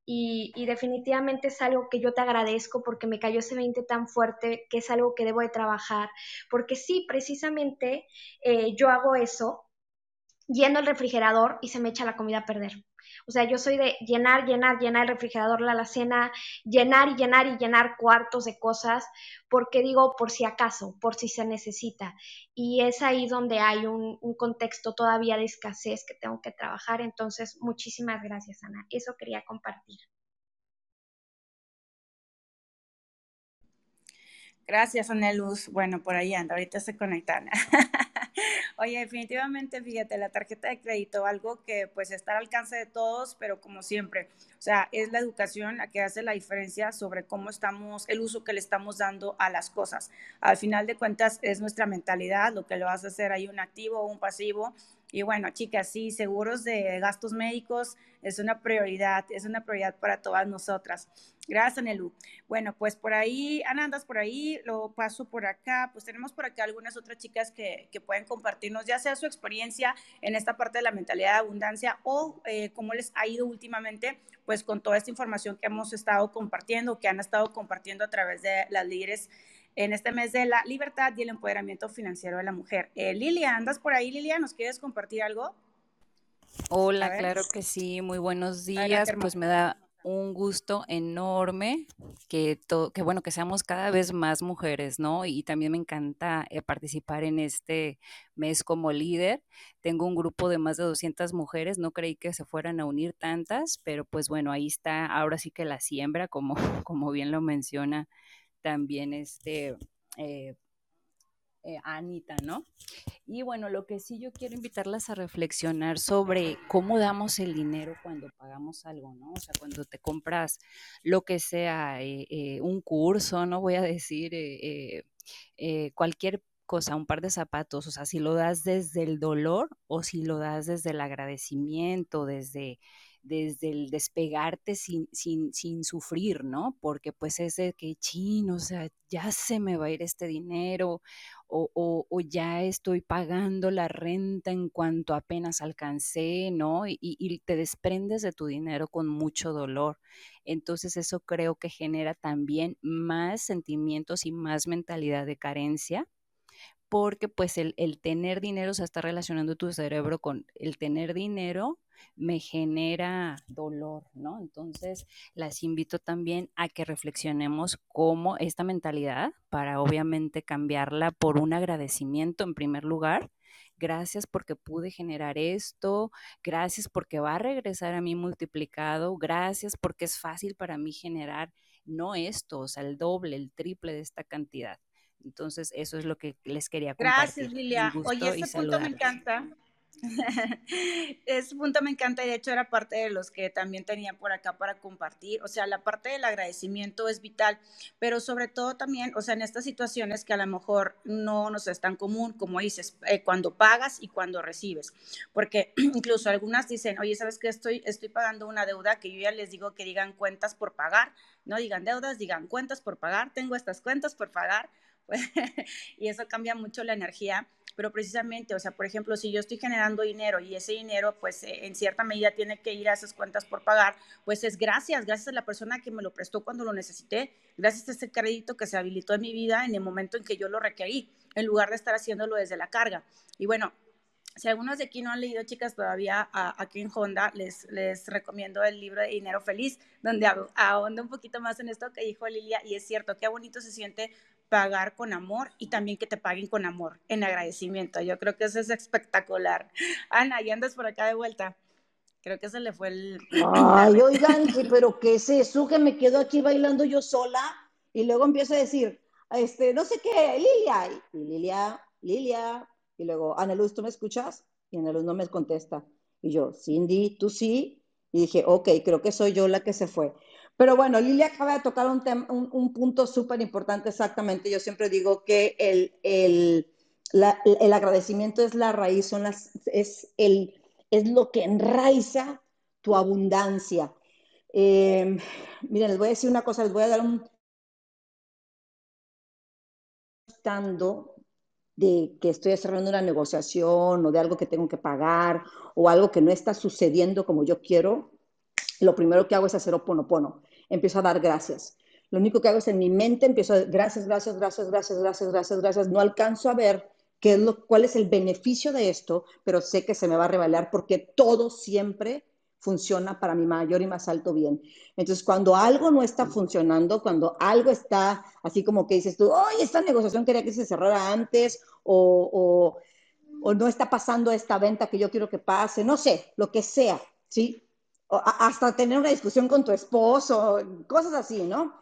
y, definitivamente es algo que yo te agradezco porque me cayó ese 20 tan fuerte que es algo que debo de trabajar. Porque sí, precisamente eh, yo hago eso, lleno el refrigerador y se me echa la comida a perder. O sea, yo soy de llenar, llenar, llenar el refrigerador, la alacena, llenar y llenar y llenar cuartos de cosas, porque digo por si acaso, por si se necesita. Y es ahí donde hay un, contexto todavía de escasez que tengo que trabajar. Entonces, muchísimas gracias, Ana. Eso quería compartir.
Gracias, Ana Luz. Bueno, por ahí anda, ahorita se conectan. Oye, definitivamente, fíjate, la tarjeta de crédito, algo que pues está al alcance de todos, pero como siempre, o sea, es la educación la que hace la diferencia sobre cómo estamos, el uso que le estamos dando a las cosas. Al final de cuentas, es nuestra mentalidad lo que lo hace hacer ahí un activo o un pasivo y bueno, chicas, sí, seguros de gastos médicos es una prioridad, es una prioridad para todas nosotras. Gracias, Anelu. Bueno, pues por ahí, Ana, andas por ahí, lo paso por acá. Pues tenemos por acá algunas otras chicas que, que pueden compartirnos, ya sea su experiencia en esta parte de la mentalidad de abundancia o eh, cómo les ha ido últimamente, pues con toda esta información que hemos estado compartiendo, que han estado compartiendo a través de las líderes en este mes de la libertad y el empoderamiento financiero de la mujer. Eh, Lilia, ¿andas por ahí, Lilia? ¿Nos quieres compartir algo?
Hola, claro que sí, muy buenos días. pues me da un gusto enorme que, que, bueno, que seamos cada vez más mujeres, ¿no? Y también me encanta eh, participar en este mes como líder. Tengo un grupo de más de 200 mujeres, no creí que se fueran a unir tantas, pero pues bueno, ahí está, ahora sí que la siembra, como, como bien lo menciona también este, eh, eh, Anita, ¿no? Y bueno, lo que sí yo quiero invitarlas a reflexionar sobre cómo damos el dinero cuando pagamos algo, ¿no? O sea, cuando te compras lo que sea, eh, un curso, no voy a decir cualquier cosa, un par de zapatos, o sea, si lo das desde el dolor o si lo das desde el agradecimiento, desde desde el despegarte sin, sin, sin sufrir, ¿no? Porque pues es de que, chin, o sea, ya se me va a ir este dinero o, o, ya estoy pagando la renta en cuanto apenas alcancé, ¿no? Y, y te desprendes de tu dinero con mucho dolor. Entonces eso creo que genera también más sentimientos y más mentalidad de carencia porque pues el, tener dinero, o sea, está relacionando tu cerebro con el tener dinero me genera dolor, ¿no? Entonces, las invito también a que reflexionemos cómo esta mentalidad, para obviamente cambiarla por un agradecimiento en primer lugar, gracias porque pude generar esto, gracias porque va a regresar a mí multiplicado, gracias porque es fácil para mí generar no esto, o sea, el doble, el triple de esta cantidad. Entonces, eso es lo que les quería compartir.
Gracias, Lilia. Oye, ese punto me encanta Ese punto me encanta y de hecho era parte de los que también tenía por acá para compartir. O sea, la parte del agradecimiento es vital, pero sobre todo también, o sea, en estas situaciones que a lo mejor no nos es tan común, como dices, eh, cuando pagas y cuando recibes. Porque incluso algunas dicen, oye, ¿sabes qué? Estoy, estoy pagando una deuda que yo ya les digo que digan cuentas por pagar, no digan deudas, digan cuentas por pagar, tengo estas cuentas por pagar y eso cambia mucho la energía pero precisamente, o sea, por ejemplo, si yo estoy generando dinero y ese dinero, pues en cierta medida tiene que ir a esas cuentas por pagar, pues es gracias, gracias a la persona que me lo prestó cuando lo necesité, gracias a ese crédito que se habilitó en mi vida en el momento en que yo lo requerí, en lugar de estar haciéndolo desde la carga. Y bueno, si algunos de aquí no han leído, chicas, todavía aquí en Honda, les, les recomiendo el libro de Dinero Feliz, donde ahonda un poquito más en esto que dijo Lilia, y es cierto, qué bonito se siente pagar con amor y también que te paguen con amor, en agradecimiento. Yo creo que eso es espectacular. Ana, ¿y andas por acá de vuelta? Creo que se le fue el...
Ay, oigan, pero ¿qué es eso? Que me quedo aquí bailando yo sola y luego empiezo a decir, este, no sé qué, Lilia, y Lilia, Lilia, y luego, Ana Luz, ¿tú me escuchas? Y Ana Luz no me contesta. Y yo, Cindy, ¿tú sí? Y dije, ok, creo que soy yo la que se fue. Pero bueno, Lilia acaba de tocar un, un, punto súper importante exactamente. Yo siempre digo que el, el, el, agradecimiento es la raíz, es, el, es lo que enraiza tu abundancia. Eh, miren, les voy a decir una cosa, les voy a dar un... de que estoy cerrando una negociación o de algo que tengo que pagar o algo que no está sucediendo como yo quiero, lo primero que hago es hacer oponopono. Empiezo a dar gracias. Lo único que hago es en mi mente empiezo a gracias, gracias, gracias, gracias, gracias, gracias, gracias. No alcanzo a ver qué es lo, cuál es el beneficio de esto, pero sé que se me va a revelar porque todo siempre funciona para mi mayor y más alto bien. Entonces, cuando algo no está funcionando, cuando algo está así como que dices tú, oye, esta negociación quería que se cerrara antes o, o, o no está pasando esta venta que yo quiero que pase, no sé, lo que sea, ¿sí? Hasta tener una discusión con tu esposo, cosas así, ¿no?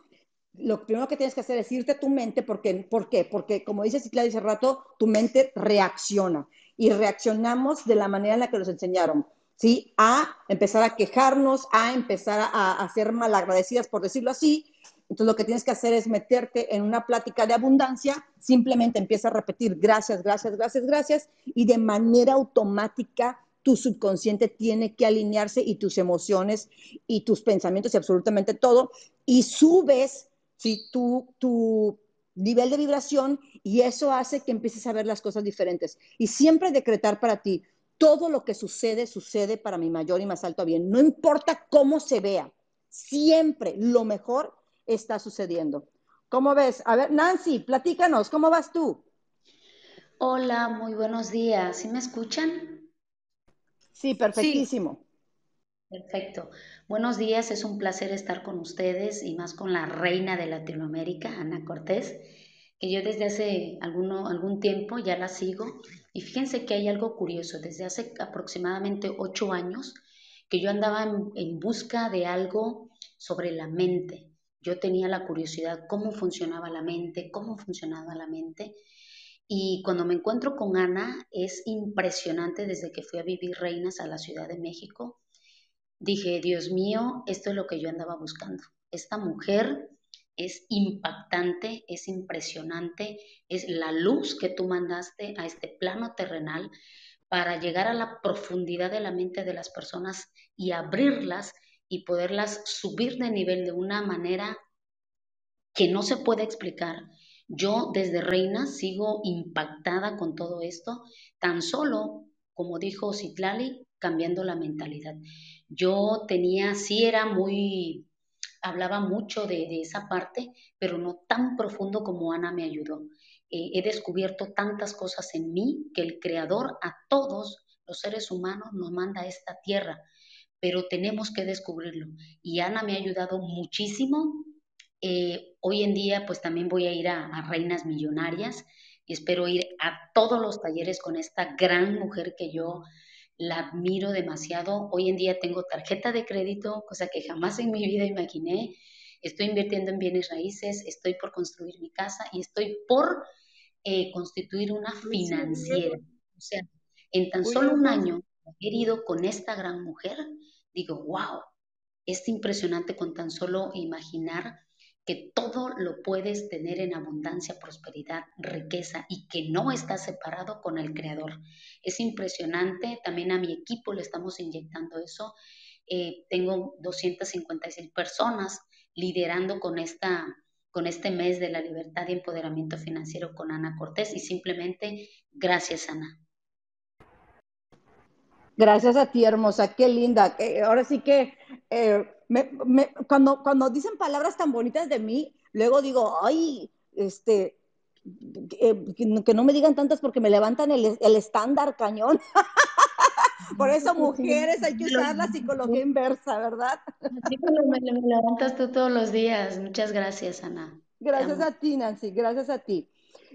Lo primero que tienes que hacer es irte a tu mente, porque, ¿por qué? Porque, como dice Cicla dice rato, tu mente reacciona y reaccionamos de la manera en la que nos enseñaron, ¿sí? A empezar a quejarnos, a empezar a, a ser malagradecidas, por decirlo así. Entonces, lo que tienes que hacer es meterte en una plática de abundancia, simplemente empieza a repetir gracias, gracias, gracias, gracias, y de manera automática tu subconsciente tiene que alinearse y tus emociones y tus pensamientos y absolutamente todo, y subes ¿sí? tu, tu nivel de vibración y eso hace que empieces a ver las cosas diferentes. Y siempre decretar para ti, todo lo que sucede, sucede para mi mayor y más alto bien. No importa cómo se vea, siempre lo mejor está sucediendo. ¿Cómo ves? A ver, Nancy, platícanos, ¿cómo vas tú?
Hola, muy buenos días. ¿Sí me escuchan?
Sí, perfectísimo.
Perfecto. Buenos días, es un placer estar con ustedes y más con la reina de Latinoamérica, Ana Cortés, que yo desde hace alguno, algún tiempo ya la sigo. Y fíjense que hay algo curioso, desde hace aproximadamente ocho años que yo andaba en, en busca de algo sobre la mente. Yo tenía la curiosidad cómo funcionaba la mente, cómo funcionaba la mente. Y cuando me encuentro con Ana, es impresionante desde que fui a vivir Reinas a la Ciudad de México. Dije, Dios mío, esto es lo que yo andaba buscando. Esta mujer es impactante, es impresionante, es la luz que tú mandaste a este plano terrenal para llegar a la profundidad de la mente de las personas y abrirlas y poderlas subir de nivel de una manera que no se puede explicar, yo desde Reina sigo impactada con todo esto, tan solo, como dijo Citlali, cambiando la mentalidad. Yo tenía, sí era muy, hablaba mucho de, esa parte, pero no tan profundo como Ana me ayudó. Eh, he descubierto tantas cosas en mí que el Creador a todos los seres humanos nos manda a esta tierra, pero tenemos que descubrirlo. Y Ana me ha ayudado muchísimo eh, hoy en día, pues también voy a ir a, Reinas Millonarias y espero ir a todos los talleres con esta gran mujer que yo la admiro demasiado. Hoy en día tengo tarjeta de crédito, cosa que jamás en mi vida imaginé. Estoy invirtiendo en bienes raíces, estoy por construir mi casa y estoy por eh, constituir una financiera. O sea, en tan solo un año he ido con esta gran mujer, digo, wow, es impresionante con tan solo imaginar que todo lo puedes tener en abundancia, prosperidad, riqueza y que no está separado con el Creador. Es impresionante, también a mi equipo le estamos inyectando eso. Eh, tengo 256 personas liderando con esta con este mes de la libertad y empoderamiento financiero con Ana Cortés y simplemente gracias Ana.
Gracias a ti, hermosa, qué linda. ahora sí que eh, cuando, cuando dicen palabras tan bonitas de mí, luego digo, ay, este, eh, que no me digan tantas porque me levantan el, el estándar cañón. Por eso, mujeres, hay que usar la psicología inversa, ¿verdad?
Sí, me, me levantas tú todos los días. Muchas gracias, Ana.
Gracias a ti, Nancy, gracias a ti.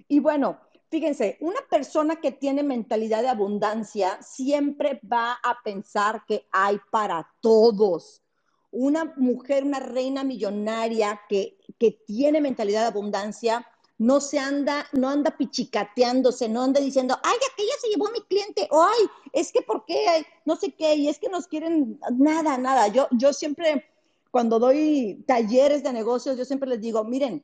Y bueno, fíjense, una persona que tiene mentalidad de abundancia siempre va a pensar que hay para todos. Una mujer, una reina millonaria que, que tiene mentalidad de abundancia, no se anda, no anda pichicateándose, no anda diciendo, ay, aquella se llevó mi cliente, o ay, es que por qué, no sé qué, y es que nos quieren, nada, nada. Yo, yo siempre, cuando doy talleres de negocios, yo siempre les digo, miren,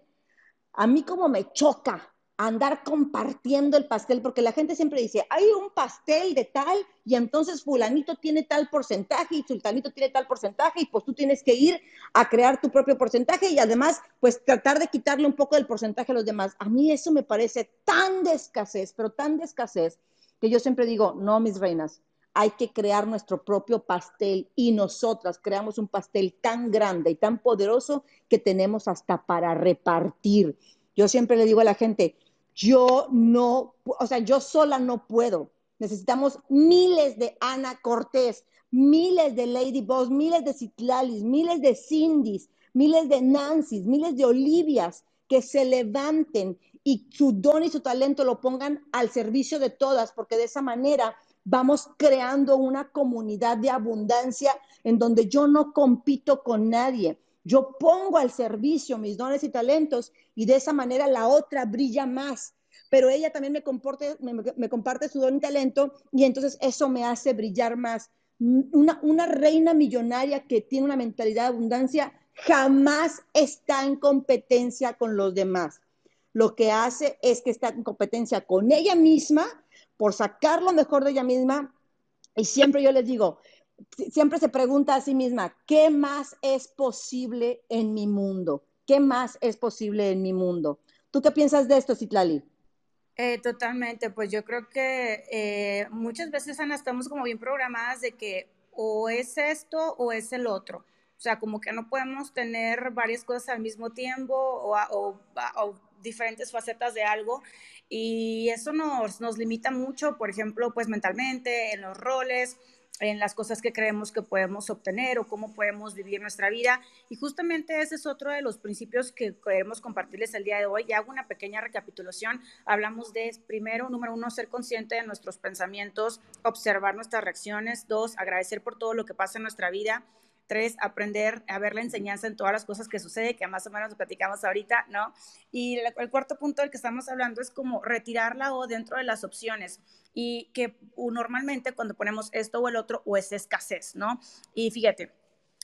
a mí como me choca andar compartiendo el pastel, porque la gente siempre dice, hay un pastel de tal y entonces fulanito tiene tal porcentaje y sultanito tiene tal porcentaje y pues tú tienes que ir a crear tu propio porcentaje y además pues tratar de quitarle un poco del porcentaje a los demás. A mí eso me parece tan de escasez, pero tan de escasez, que yo siempre digo, no, mis reinas, hay que crear nuestro propio pastel y nosotras creamos un pastel tan grande y tan poderoso que tenemos hasta para repartir. Yo siempre le digo a la gente, yo no, o sea, yo sola no puedo. Necesitamos miles de Ana Cortés, miles de Lady Boss, miles de Citlalis, miles de Cindys, miles de Nancys, miles de Olivias que se levanten y su don y su talento lo pongan al servicio de todas, porque de esa manera vamos creando una comunidad de abundancia en donde yo no compito con nadie. Yo pongo al servicio mis dones y talentos y de esa manera la otra brilla más. Pero ella también me, comparte su don y talento y entonces eso me hace brillar más. Una, una reina millonaria que tiene una mentalidad de abundancia jamás está en competencia con los demás. Lo que hace es que está en competencia con ella misma por sacar lo mejor de ella misma. Y siempre yo les digo, siempre se pregunta a sí misma, ¿qué más es posible en mi mundo? ¿Qué más es posible en mi mundo? ¿Tú qué piensas de esto, Citlali?
Eh, totalmente, pues yo creo que eh, muchas veces, Ana, estamos como bien programadas de que o es esto o es el otro. O sea, como que no podemos tener varias cosas al mismo tiempo o, o diferentes facetas de algo y eso nos, nos limita mucho, por ejemplo, pues mentalmente, en los roles, en las cosas que creemos que podemos obtener o cómo podemos vivir nuestra vida. Y justamente ese es otro de los principios que queremos compartirles el día de hoy. Y hago una pequeña recapitulación. Hablamos de, primero, número uno, ser consciente de nuestros pensamientos, observar nuestras reacciones. Dos, agradecer por todo lo que pasa en nuestra vida. Tres, aprender a ver la enseñanza en todas las cosas que sucede, que más o menos platicamos ahorita, ¿no? Y el, cuarto punto del que estamos hablando es como retirar la O dentro de las opciones y que normalmente cuando ponemos esto o el otro o es escasez, ¿no? Y fíjate,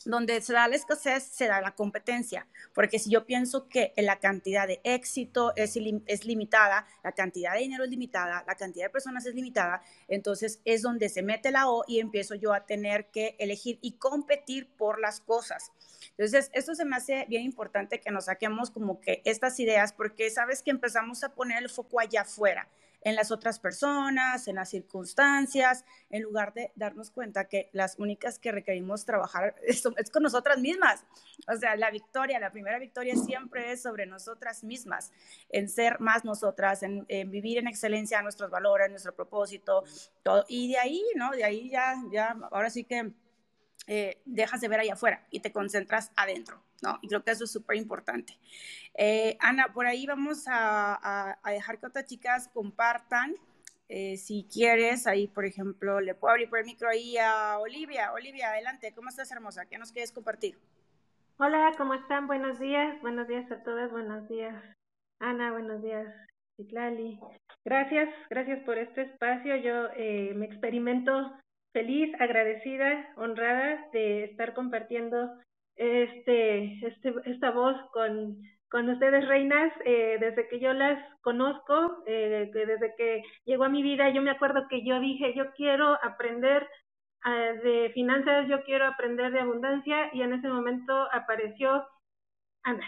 donde se da la escasez, se da la competencia, porque si yo pienso que la cantidad de éxito es, es, limitada, la cantidad de dinero es limitada, la cantidad de personas es limitada, entonces es donde se mete la O y empiezo yo a tener que elegir y competir por las cosas. Entonces, esto se me hace bien importante que nos saquemos como que estas ideas, porque sabes que empezamos a poner el foco allá afuera en las otras personas, en las circunstancias, en lugar de darnos cuenta que las únicas que requerimos trabajar es, con nosotras mismas. O sea, la victoria, la primera victoria siempre es sobre nosotras mismas, en ser más nosotras, en, vivir en excelencia nuestros valores, nuestro propósito, todo. Y de ahí, ¿no? De ahí ya, ya, ahora sí que eh, dejas de ver allá afuera y te concentras adentro, ¿no? Y creo que eso es súper importante. Eh, Ana, por ahí vamos a, dejar que otras chicas compartan. Eh, si quieres, ahí, por ejemplo, le puedo abrir por el micro ahí a Olivia. Olivia, adelante, ¿cómo estás, hermosa? ¿Qué nos quieres compartir?
Hola, ¿cómo están? Buenos días, buenos días a todas, buenos días, Ana, buenos días, Citlali. Gracias, gracias por este espacio. Yo me experimento feliz, agradecida, honrada de estar compartiendo este, este esta voz con, con ustedes, reinas, eh, desde que yo las conozco, eh, desde que llegó a mi vida, yo me acuerdo que yo dije, yo quiero aprender ah, de finanzas, yo quiero aprender de abundancia, y en ese momento apareció Ana,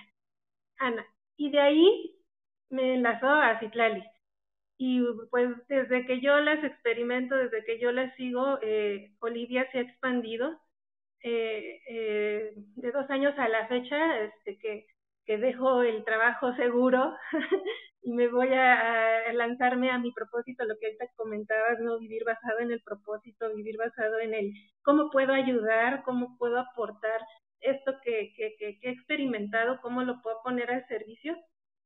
Ana. Y de ahí me enlazó a Citlali. Y pues desde que yo las experimento, desde que yo las sigo, eh, Olivia se ha expandido. Eh, eh, de dos años a la fecha, este, que, que dejo el trabajo seguro y me voy a, lanzarme a mi propósito, lo que ahorita comentabas, ¿no? Vivir basado en el propósito, vivir basado en el cómo puedo ayudar, cómo puedo aportar esto que, que, que, he experimentado, cómo lo puedo poner al servicio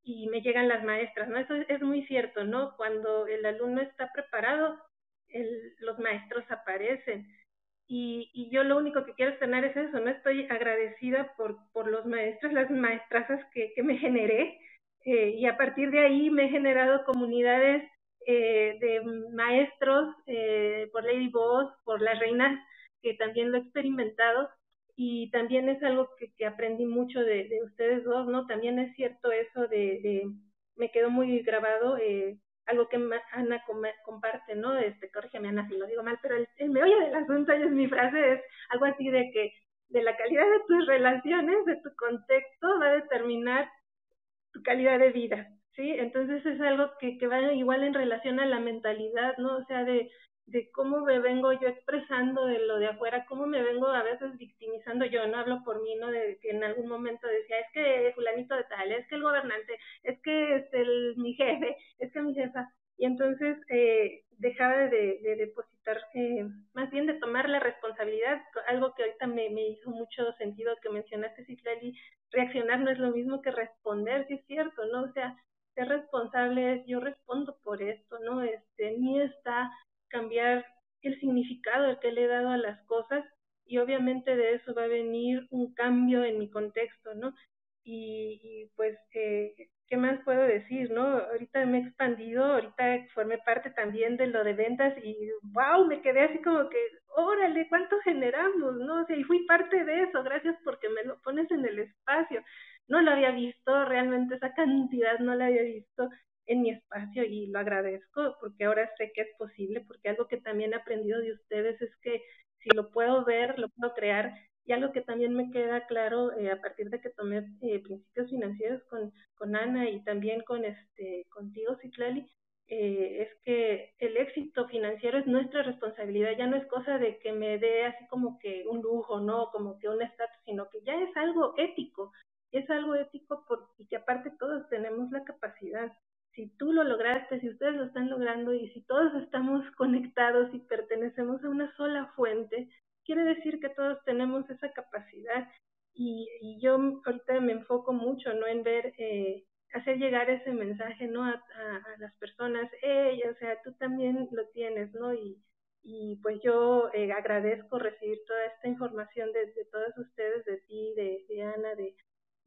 y me llegan las maestras, ¿no? Eso es, muy cierto, ¿no? Cuando el alumno está preparado, el, los maestros aparecen. Y, y yo lo único que quiero tener es eso, ¿no? Estoy agradecida por, por los maestros, las maestrazas que, que me generé, eh, y a partir de ahí me he generado comunidades eh, de maestros eh, por Lady Boss, por las reinas, que también lo he experimentado y también es algo que, que aprendí mucho de, de, ustedes dos, ¿no? También es cierto eso de, de me quedó muy grabado, eh, algo que Ana comparte, ¿no? Este, corrígeme Ana si lo digo mal, pero el, el meollo del asunto, es mi frase, es algo así de que de la calidad de tus relaciones, de tu contexto, va a determinar tu calidad de vida, ¿sí? Entonces es algo que, que va igual en relación a la mentalidad, ¿no? O sea, de, de cómo me vengo yo expresando de lo de afuera, cómo me vengo a veces victimizando yo, no hablo por mí, ¿no? De que en algún momento decía, es que fulanito de tal, es que el gobernante, es que es el, mi jefe, es que mi jefa, y entonces eh, dejaba de, de depositar, eh, más bien de tomar la responsabilidad, algo que ahorita me, me hizo mucho sentido que mencionaste, Citlali, reaccionar no es lo mismo que responder, si es cierto, ¿no? O sea, ser responsable es yo respondo por esto, ¿no? Este, ni está cambiar el significado que le he dado a las cosas y obviamente de eso va a venir un cambio en mi contexto, ¿no? Y, pues, eh, ¿qué más puedo decir, no? Ahorita me he expandido, ahorita formé parte también de lo de ventas y wow, me quedé así como que, órale, ¿cuánto generamos, no? O sea, y fui parte de eso, gracias porque me lo pones en el espacio. No lo había visto, realmente esa cantidad no la había visto en mi espacio y lo agradezco porque ahora sé que es posible, porque algo que también he aprendido de ustedes es que si lo puedo ver, lo puedo crear. Y algo que también me queda claro eh, a partir de que tomé eh, principios financieros con, con Ana y también con este contigo, Citlali, eh, es que el éxito financiero es nuestra responsabilidad, ya no es cosa de que me dé así como que un lujo, no, como que un estatus, sino que ya es algo ético, es algo ético por, y que aparte todos tenemos la capacidad. Si tú lo lograste, si ustedes lo están logrando y si todos estamos conectados y pertenecemos a una sola fuente, quiere decir que todos tenemos esa capacidad. Y, y yo ahorita me enfoco mucho no en ver eh, hacer llegar ese mensaje no a, las personas hey, o sea tú también lo tienes no y, y pues yo eh, agradezco recibir toda esta información de, de todos ustedes de ti de, de Ana de,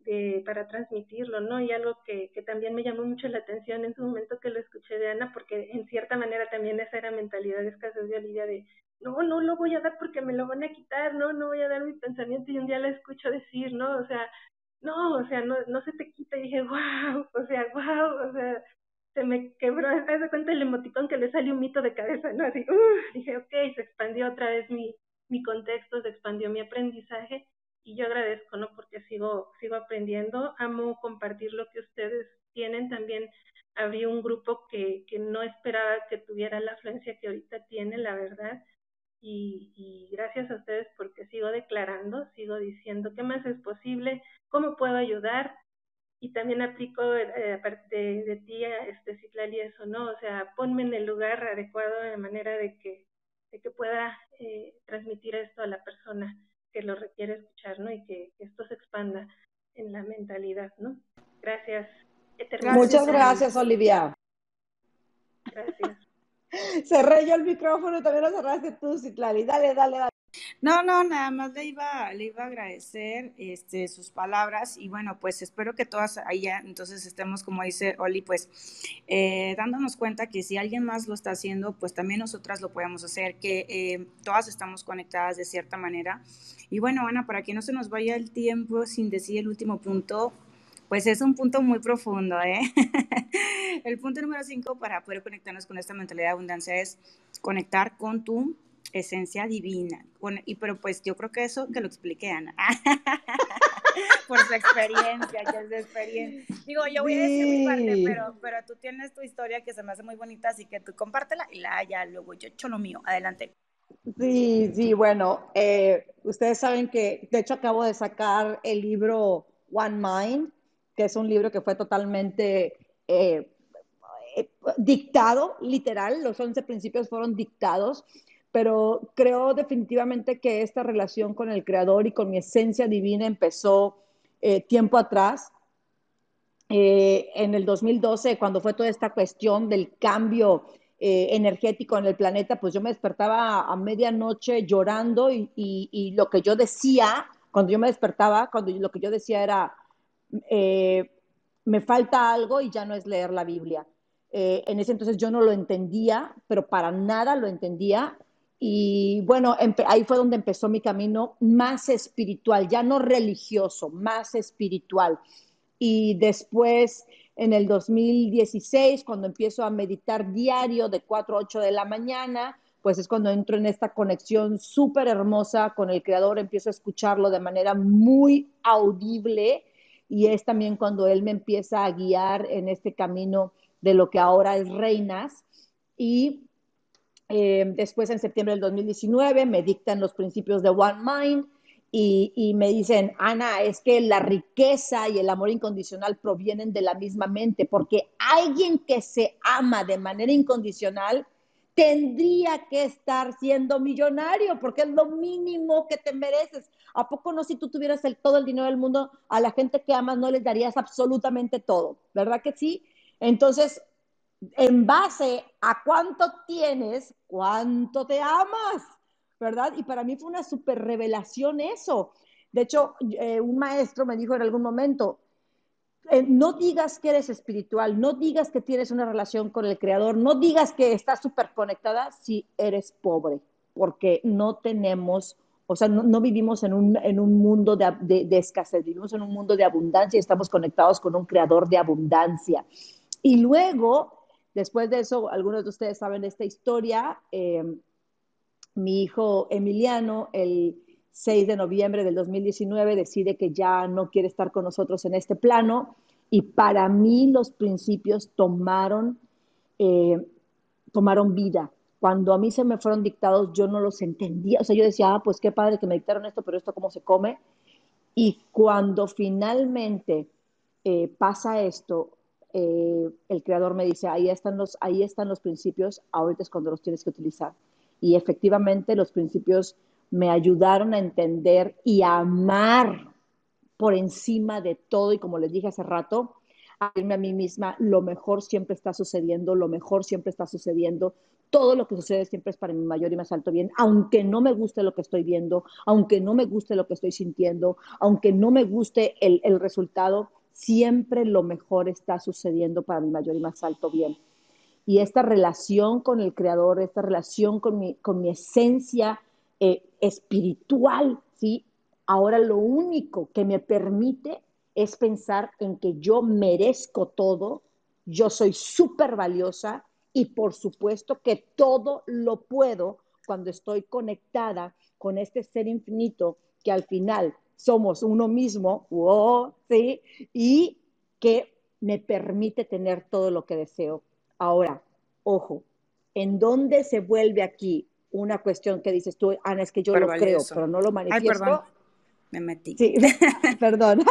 de para transmitirlo no y algo que, que también me llamó mucho la atención en su momento que lo escuché de Ana porque en cierta manera también esa era mentalidad de escasez de Olivia de no, no lo voy a dar porque me lo van a quitar, no, no voy a dar mi pensamiento y un día la escucho decir, ¿no? O sea, no, o sea, no, se te quita y dije, wow, o sea, wow, o sea, se me quebró, haz de cuenta el emoticón que le salió un mito de cabeza, ¿no? Así, uh, dije, ok, se expandió otra vez mi, mi contexto, se expandió mi aprendizaje y yo agradezco, ¿no? Porque sigo, sigo aprendiendo, amo compartir lo que ustedes tienen también. Abrí un grupo que, que no esperaba que tuviera la afluencia que ahorita tiene, la verdad y, gracias a ustedes porque sigo declarando, sigo diciendo qué más es posible, cómo puedo ayudar y también aplico eh, aparte de, de ti, este Citlali, eso, ¿no? O sea, ponme en el lugar adecuado de manera de que, de que pueda eh, transmitir esto a la persona que lo requiere escuchar, ¿no? Y que, que esto se expanda en la mentalidad, ¿no? Gracias.
Muchas gracias, Olivia.
Gracias.
Cerré yo el micrófono y también lo cerraste tú, Citlali. Dale, dale, dale.
No, no, nada más le iba, le iba a agradecer este, sus palabras y bueno, pues espero que todas allá entonces estemos, como dice Oli, pues eh, dándonos cuenta que si alguien más lo está haciendo, pues también nosotras lo podemos hacer, que eh, todas estamos conectadas de cierta manera. Y bueno, Ana, para que no se nos vaya el tiempo sin decir el último punto, pues es un punto muy profundo, ¿eh? El punto número cinco para poder conectarnos con esta mentalidad de abundancia es conectar con tu esencia divina. y pero pues yo creo que eso que lo expliqué, Ana. por su experiencia, que es de experiencia. Digo, yo voy a decir mi parte, pero, pero tú tienes tu historia que se me hace muy bonita, así que tú compártela y la ya luego yo echo lo mío. Adelante.
Sí, sí, bueno, eh, ustedes saben que de hecho acabo de sacar el libro One Mind, que es un libro que fue totalmente eh, eh, dictado, literal, los 11 principios fueron dictados, pero creo definitivamente que esta relación con el Creador y con mi esencia divina empezó tiempo atrás. en el 2012, cuando fue toda esta cuestión del cambio eh, energético en el planeta, pues yo me despertaba a, medianoche llorando y, lo que yo decía, cuando yo me despertaba, cuando lo que yo decía era, eh, me falta algo y ya no es leer la Biblia. Eh, en ese entonces yo no lo entendía, pero para nada lo entendía. Y bueno, ahí fue donde empezó mi camino más espiritual, ya no religioso, más espiritual. Y después en el 2016, cuando empiezo a meditar diario de 4 a 8 de la mañana, pues es cuando entro en esta conexión súper hermosa con el Creador, empiezo a escucharlo de manera muy audible y es también cuando Él me empieza a guiar en este camino de lo que ahora es Reinas. Y eh, después, en septiembre del 2019, me dictan los principios de One Mind y, me dicen, Ana, es que la riqueza y el amor incondicional provienen de la misma mente, porque alguien que se ama de manera incondicional tendría que estar siendo millonario, porque es lo mínimo que te mereces. ¿A poco no si tú tuvieras todo el dinero del mundo, a la gente que amas no les darías absolutamente todo? ¿Verdad que sí? Entonces, en base a cuánto tienes, cuánto te amas. ¿verdad? Y para mí fue una super revelación eso. De hecho, eh, un maestro me dijo en algún momento, eh, no digas que eres espiritual, no digas que tienes una relación con el Creador, no digas que estás súper conectada si eres pobre, porque no tenemos, o sea, no, vivimos en un, en un mundo de, de, escasez, vivimos en un mundo de abundancia y estamos conectados con un Creador de abundancia. Y luego, después de eso, algunos de ustedes saben esta historia, eh, mi hijo Emiliano, el 6 de noviembre del 2019, decide que ya no quiere estar con nosotros en este plano y para mí los principios tomaron, eh, tomaron vida. Cuando a mí se me fueron dictados, yo no los entendía. O sea, yo decía, ah, pues qué padre que me dictaron esto, pero esto cómo se come. Y cuando finalmente eh, pasa esto, eh, el creador me dice, ahí están, los, ahí están los principios, ahorita es cuando los tienes que utilizar y efectivamente los principios me ayudaron a entender y a amar por encima de todo. Y como les dije hace rato, a irme a mí misma, lo mejor siempre está sucediendo, lo mejor siempre está sucediendo, todo lo que sucede siempre es para mi mayor y más alto bien, aunque no me guste lo que estoy viendo, aunque no me guste lo que estoy sintiendo, aunque no me guste el, el resultado, siempre lo mejor está sucediendo para mi mayor y más alto bien y esta relación con el Creador, esta relación con mi, con mi esencia eh, espiritual, ¿sí? Ahora lo único que me permite es pensar en que yo merezco todo, yo soy súper valiosa y por supuesto que todo lo puedo cuando estoy conectada con este ser infinito que al final somos uno mismo, ¿sí? Y que me permite tener todo lo que deseo. Ahora, ojo, ¿en dónde se vuelve aquí una cuestión que dices tú, Ana, es que yo lo creo, pero no lo manifiesto? Ay, perdón.
Me metí.
Sí, perdón.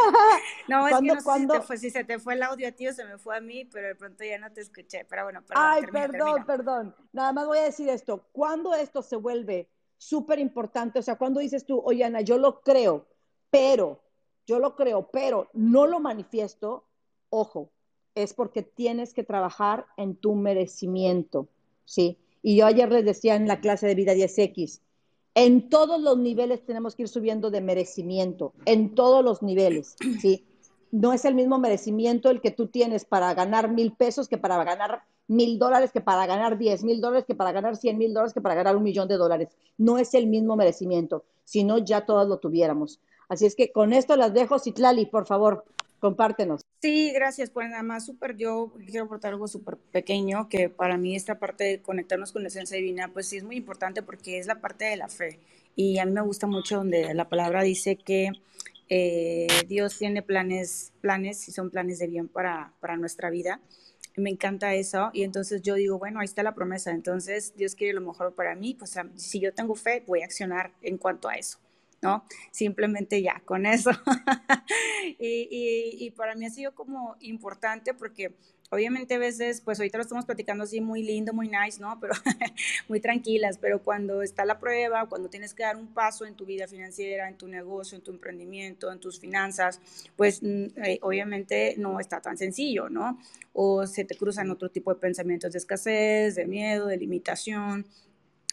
no, es que no sé si, te fue, si se te fue el audio a ti o se me fue a mí, pero de pronto ya no te escuché. Pero bueno, perdón.
Ay, perdón, perdón. Nada más voy a decir esto. ¿Cuándo esto se vuelve súper importante? O sea, cuando dices tú, oye, Ana, yo lo creo, pero, yo lo creo, pero no lo manifiesto, ojo, es porque tienes que trabajar en tu merecimiento, ¿sí? Y yo ayer les decía en la clase de vida 10X, en todos los niveles tenemos que ir subiendo de merecimiento, en todos los niveles, ¿sí? No es el mismo merecimiento el que tú tienes para ganar mil pesos que para ganar mil dólares, que para ganar diez mil dólares, que para ganar cien mil dólares, que para ganar un millón de dólares. No es el mismo merecimiento, si no ya todos lo tuviéramos. Así es que con esto las dejo, Citlali, por favor. Compártenos.
Sí, gracias. Pues nada más súper, yo quiero aportar algo súper pequeño, que para mí esta parte de conectarnos con la esencia divina, pues sí es muy importante porque es la parte de la fe. Y a mí me gusta mucho donde la palabra dice que eh, Dios tiene planes, planes y son planes de bien para, para nuestra vida. Me encanta eso y entonces yo digo, bueno, ahí está la promesa, entonces Dios quiere lo mejor para mí, pues si yo tengo fe, voy a accionar en cuanto a eso. ¿No? Simplemente ya, con eso. y, y, para mí ha sido como importante porque obviamente a veces, pues ahorita lo estamos platicando así muy lindo, muy nice, ¿no? Pero muy tranquilas, pero cuando está la prueba, cuando tienes que dar un paso en tu vida financiera, en tu negocio, en tu emprendimiento, en tus finanzas, pues mm, eh, obviamente no está tan sencillo, ¿no? O se te cruzan otro tipo de pensamientos de escasez, de miedo, de limitación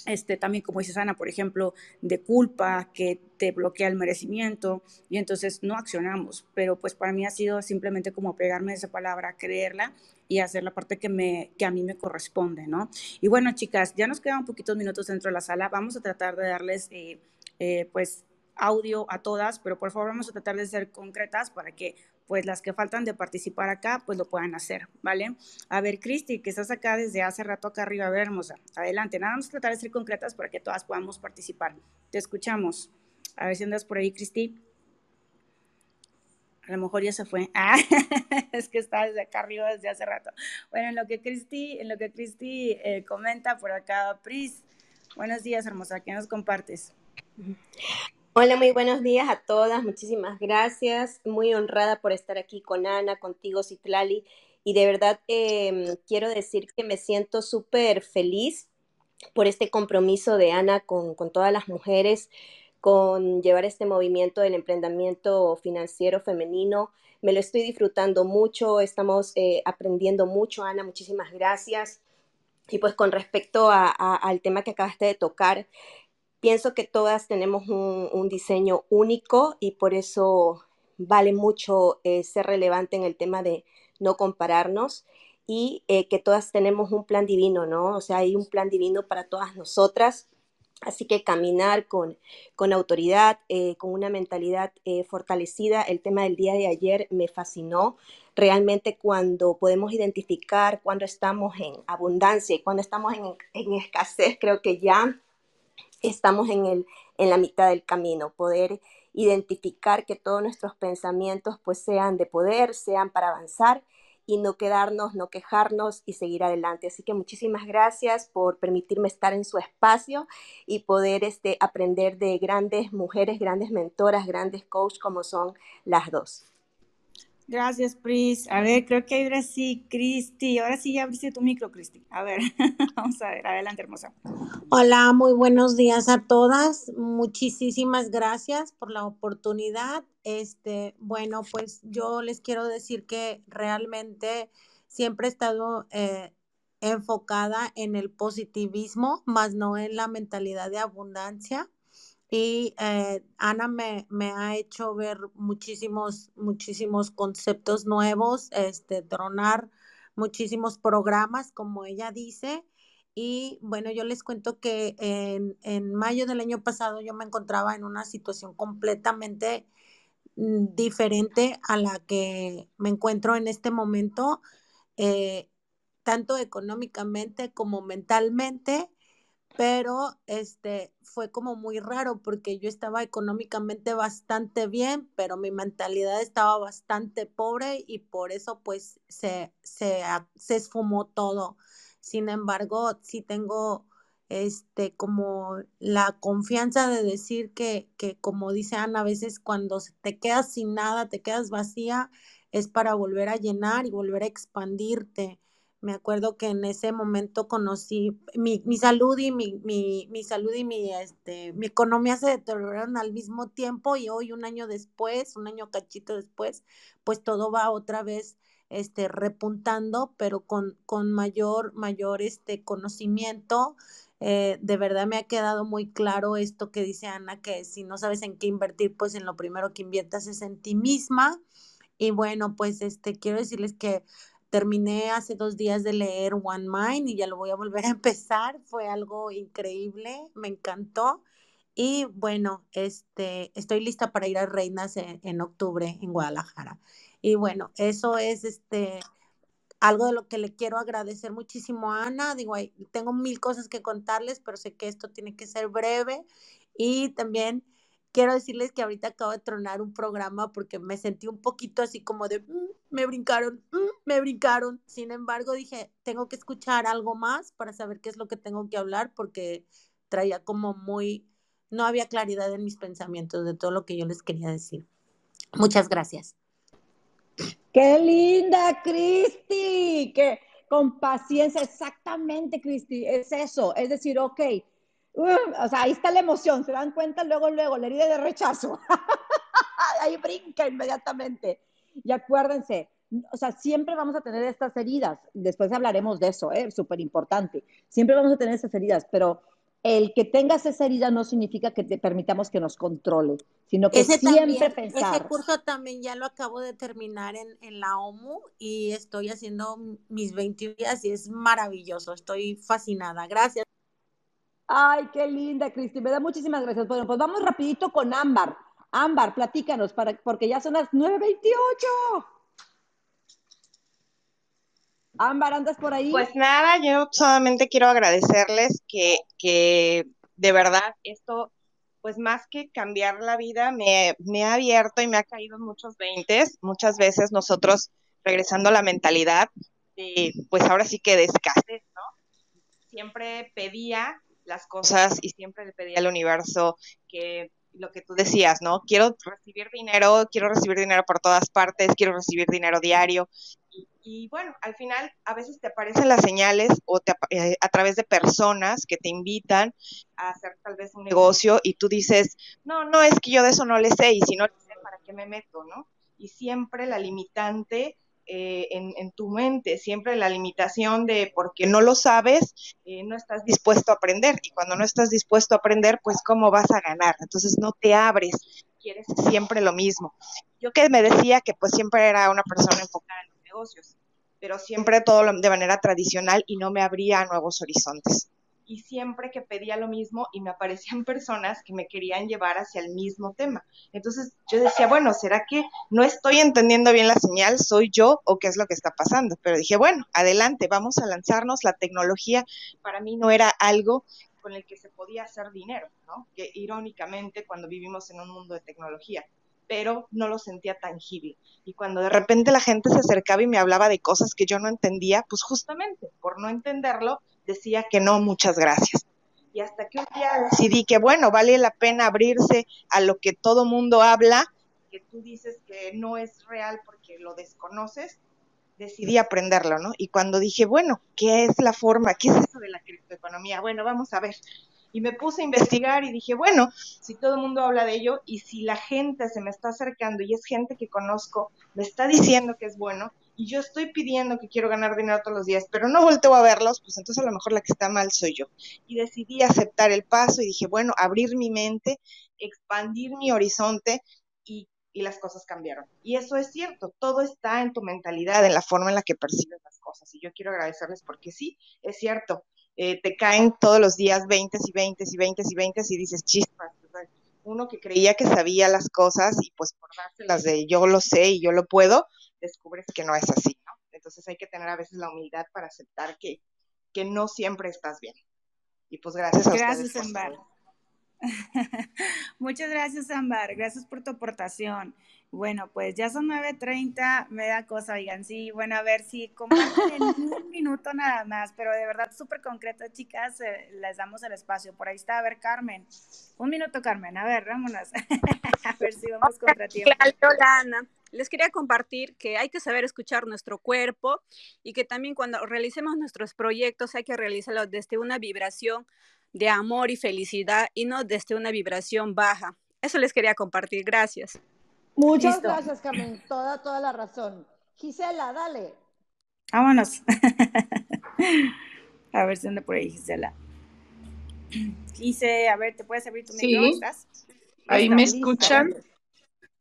este, también como dice Ana, por ejemplo, de culpa que te bloquea el merecimiento y entonces no accionamos, pero pues para mí ha sido simplemente como pegarme esa palabra, creerla y hacer la parte que, me, que a mí me corresponde, ¿no? Y bueno, chicas, ya nos quedan poquitos minutos dentro de la sala, vamos a tratar de darles eh, eh, pues audio a todas, pero por favor vamos a tratar de ser concretas para que pues las que faltan de participar acá, pues lo puedan hacer, ¿vale? A ver, Cristi, que estás acá desde hace rato acá arriba, a ver, hermosa, adelante, nada, vamos a tratar de ser concretas para que todas podamos participar. Te escuchamos. A ver si andas por ahí, Cristi. A lo mejor ya se fue. Ah, es que está desde acá arriba desde hace rato. Bueno, en lo que Cristi, en lo que Cristi eh, comenta por acá, Pris. Buenos días, hermosa. ¿Qué nos compartes?
Hola, muy buenos días a todas. Muchísimas gracias. Muy honrada por estar aquí con Ana, contigo, Citlali. Y de verdad em, quiero decir que me siento súper feliz por este compromiso de Ana con, todas las mujeres, con llevar este movimiento del emprendimiento financiero femenino. Me lo estoy disfrutando mucho, estamos eh, aprendiendo mucho, Ana. Muchísimas gracias. Y pues con respecto al tema que acabaste de tocar, Pienso que todas tenemos un, diseño único y por eso vale mucho eh, ser relevante en el tema de no compararnos y eh, que todas tenemos un plan divino, ¿no? O sea, hay un plan divino para todas nosotras. Así que caminar con, con autoridad, eh, con una mentalidad fortalecida. El tema del día de ayer me fascinó. Realmente cuando podemos identificar cuando estamos en abundancia y cuando estamos en, en escasez, creo que ya estamos en, el, en la mitad del camino, poder identificar que todos nuestros pensamientos pues sean de poder, sean para avanzar y no quedarnos, no quejarnos y seguir adelante. Así que muchísimas gracias por permitirme estar en su espacio y poder este, aprender de grandes mujeres, grandes mentoras, grandes coaches como son las dos.
Gracias, Pris. A ver, creo que ahora sí, Cristi. Ahora sí ya abriste tu micro, Cristi. A ver, vamos a ver. Adelante, hermosa.
Hola, muy buenos días a todas. Muchísimas gracias por la oportunidad. Este, bueno, pues yo les quiero decir que realmente siempre he estado eh, enfocada en el positivismo, más no en la mentalidad de abundancia. Y eh, Ana me, ha hecho ver muchísimos, muchísimos conceptos nuevos, este, dronar muchísimos programas, como ella dice. Y bueno, yo les cuento que en, en mayo del año pasado yo me encontraba en una situación completamente mm, diferente a la que me encuentro en este momento, eh, tanto económicamente como mentalmente pero este fue como muy raro porque yo estaba económicamente bastante bien, pero mi mentalidad estaba bastante pobre y por eso pues se, se, se esfumó todo. Sin embargo, sí tengo este como la confianza de decir que, que como dice Ana, a veces cuando te quedas sin nada, te quedas vacía, es para volver a llenar y volver a expandirte. Me acuerdo que en ese momento conocí mi, salud y mi, mi, salud y mi, este, mi economía se deterioraron al mismo tiempo y hoy un año después, un año cachito después, pues todo va otra vez este, repuntando, pero con, con mayor, mayor este, conocimiento. Eh, de verdad me ha quedado muy claro esto que dice Ana, que si no sabes en qué invertir, pues en lo primero que inviertas es en ti misma. Y bueno, pues este, quiero decirles que Terminé hace dos días de leer One Mind y ya lo voy a volver a empezar. Fue algo increíble, me encantó. Y bueno, este, estoy lista para ir a Reinas en, octubre en Guadalajara. Y bueno, eso es este, algo de lo que le quiero agradecer muchísimo a Ana. Digo, tengo mil cosas que contarles, pero sé que esto tiene que ser breve. Y también quiero decirles que ahorita acabo de tronar un programa porque me sentí un poquito así como de, mm, me brincaron, mm, me brincaron. Sin embargo, dije, tengo que escuchar algo más para saber qué es lo que tengo que hablar porque traía como muy, no había claridad en mis pensamientos de todo lo que yo les quería decir. Muchas gracias.
Qué linda, Cristi. Que con paciencia, exactamente, Cristi, es eso. Es decir, ok, o sea, ahí está la emoción, se dan cuenta luego, luego, la herida de rechazo. ahí brinca inmediatamente. Y acuérdense, o sea, siempre vamos a tener estas heridas. Después hablaremos de eso, ¿eh? súper importante. Siempre vamos a tener esas heridas, pero el que tengas esa herida no significa que te permitamos que nos controle, sino que siempre pensar.
Ese curso también ya lo acabo de terminar en, en, la OMU y estoy haciendo mis 20 días y es maravilloso. Estoy fascinada. Gracias.
Ay, qué linda, Cristi. Me da muchísimas gracias. Bueno, pues vamos rapidito con Ámbar. Ámbar, platícanos, para, porque ya son las 9.28. Ámbar, ¿andas por ahí?
Pues nada, yo solamente quiero agradecerles que, que de verdad esto, pues más que cambiar la vida, me, me ha abierto y me ha caído muchos veintes. Muchas veces nosotros, regresando a la mentalidad, de, pues ahora sí que de escasez, ¿no? Siempre pedía las cosas y siempre le pedía al universo que lo que tú decías, ¿no? Quiero recibir dinero, quiero recibir dinero por todas partes, quiero recibir dinero diario. Y, bueno, al final a veces te aparecen las señales o te, eh, a través de personas que te invitan a hacer tal vez un negocio y tú dices, no, no, es que yo de eso no le sé y si no le sé, ¿para qué me meto, no? Y siempre la limitante eh, en, tu mente, siempre la limitación de porque no lo sabes, eh, no estás dispuesto a aprender. Y cuando no estás dispuesto a aprender, pues cómo vas a ganar. Entonces no te abres, quieres siempre lo mismo. Yo que me decía que pues siempre era una persona enfocada en los negocios, pero siempre todo de manera tradicional y no me abría a nuevos horizontes y siempre que pedía lo mismo y me aparecían personas que me querían llevar hacia el mismo tema. Entonces yo decía, bueno, ¿será que no estoy entendiendo bien la señal? ¿Soy yo o qué es lo que está pasando? Pero dije, bueno, adelante, vamos a lanzarnos. La tecnología para mí no era algo con el que se podía hacer dinero, ¿no? Que irónicamente cuando vivimos en un mundo de tecnología, pero no lo sentía tangible. Y cuando de repente la gente se acercaba y me hablaba de cosas que yo no entendía, pues justamente por no entenderlo, decía que no, muchas gracias. Y hasta que un día decidí que, bueno, vale la pena abrirse a lo que todo mundo habla, que tú dices que no es real porque lo desconoces, decidí aprenderlo, ¿no? Y cuando dije, bueno, ¿qué es la forma? ¿Qué es eso de la criptoeconomía? Bueno, vamos a ver. Y me puse a investigar y dije, bueno, si todo el mundo habla de ello y si la gente se me está acercando y es gente que conozco, me está diciendo que es bueno, y yo estoy pidiendo que quiero ganar dinero todos los días, pero no volteo a verlos, pues entonces a lo mejor la que está mal soy yo. Y decidí aceptar el paso y dije, bueno, abrir mi mente, expandir mi horizonte y, y las cosas cambiaron. Y eso es cierto, todo está en tu mentalidad, en la forma en la que percibes las cosas. Y yo quiero agradecerles porque sí, es cierto, eh, te caen todos los días 20 y 20 y 20 y 20 y dices chispas. Uno que creía que sabía las cosas y pues por dárselas de yo lo sé y yo lo puedo, descubres que no es así, ¿no? Entonces hay que tener a veces la humildad para aceptar que, que no siempre estás bien. Y pues gracias a
gracias,
ustedes.
Ambar. Muchas gracias, Ambar. Gracias por tu aportación. Bueno, pues ya son 9.30, me da cosa, oigan, sí, bueno, a ver si comparten en un minuto nada más, pero de verdad súper concreto, chicas, eh, les damos el espacio. Por ahí está, a ver, Carmen. Un minuto, Carmen, a ver, vámonos. a ver si vamos contra tiempo.
Hola, Ana. Les quería compartir que hay que saber escuchar nuestro cuerpo y que también cuando realicemos nuestros proyectos hay que realizarlos desde una vibración de amor y felicidad y no desde una vibración baja. Eso les quería compartir. Gracias.
Muchas gracias, Carmen. Toda, toda la razón. Gisela, dale.
Vámonos. a ver si anda por ahí, Gisela. Gise, a ver, ¿te puedes abrir tu
sí. ¿Estás? Ahí me escuchan.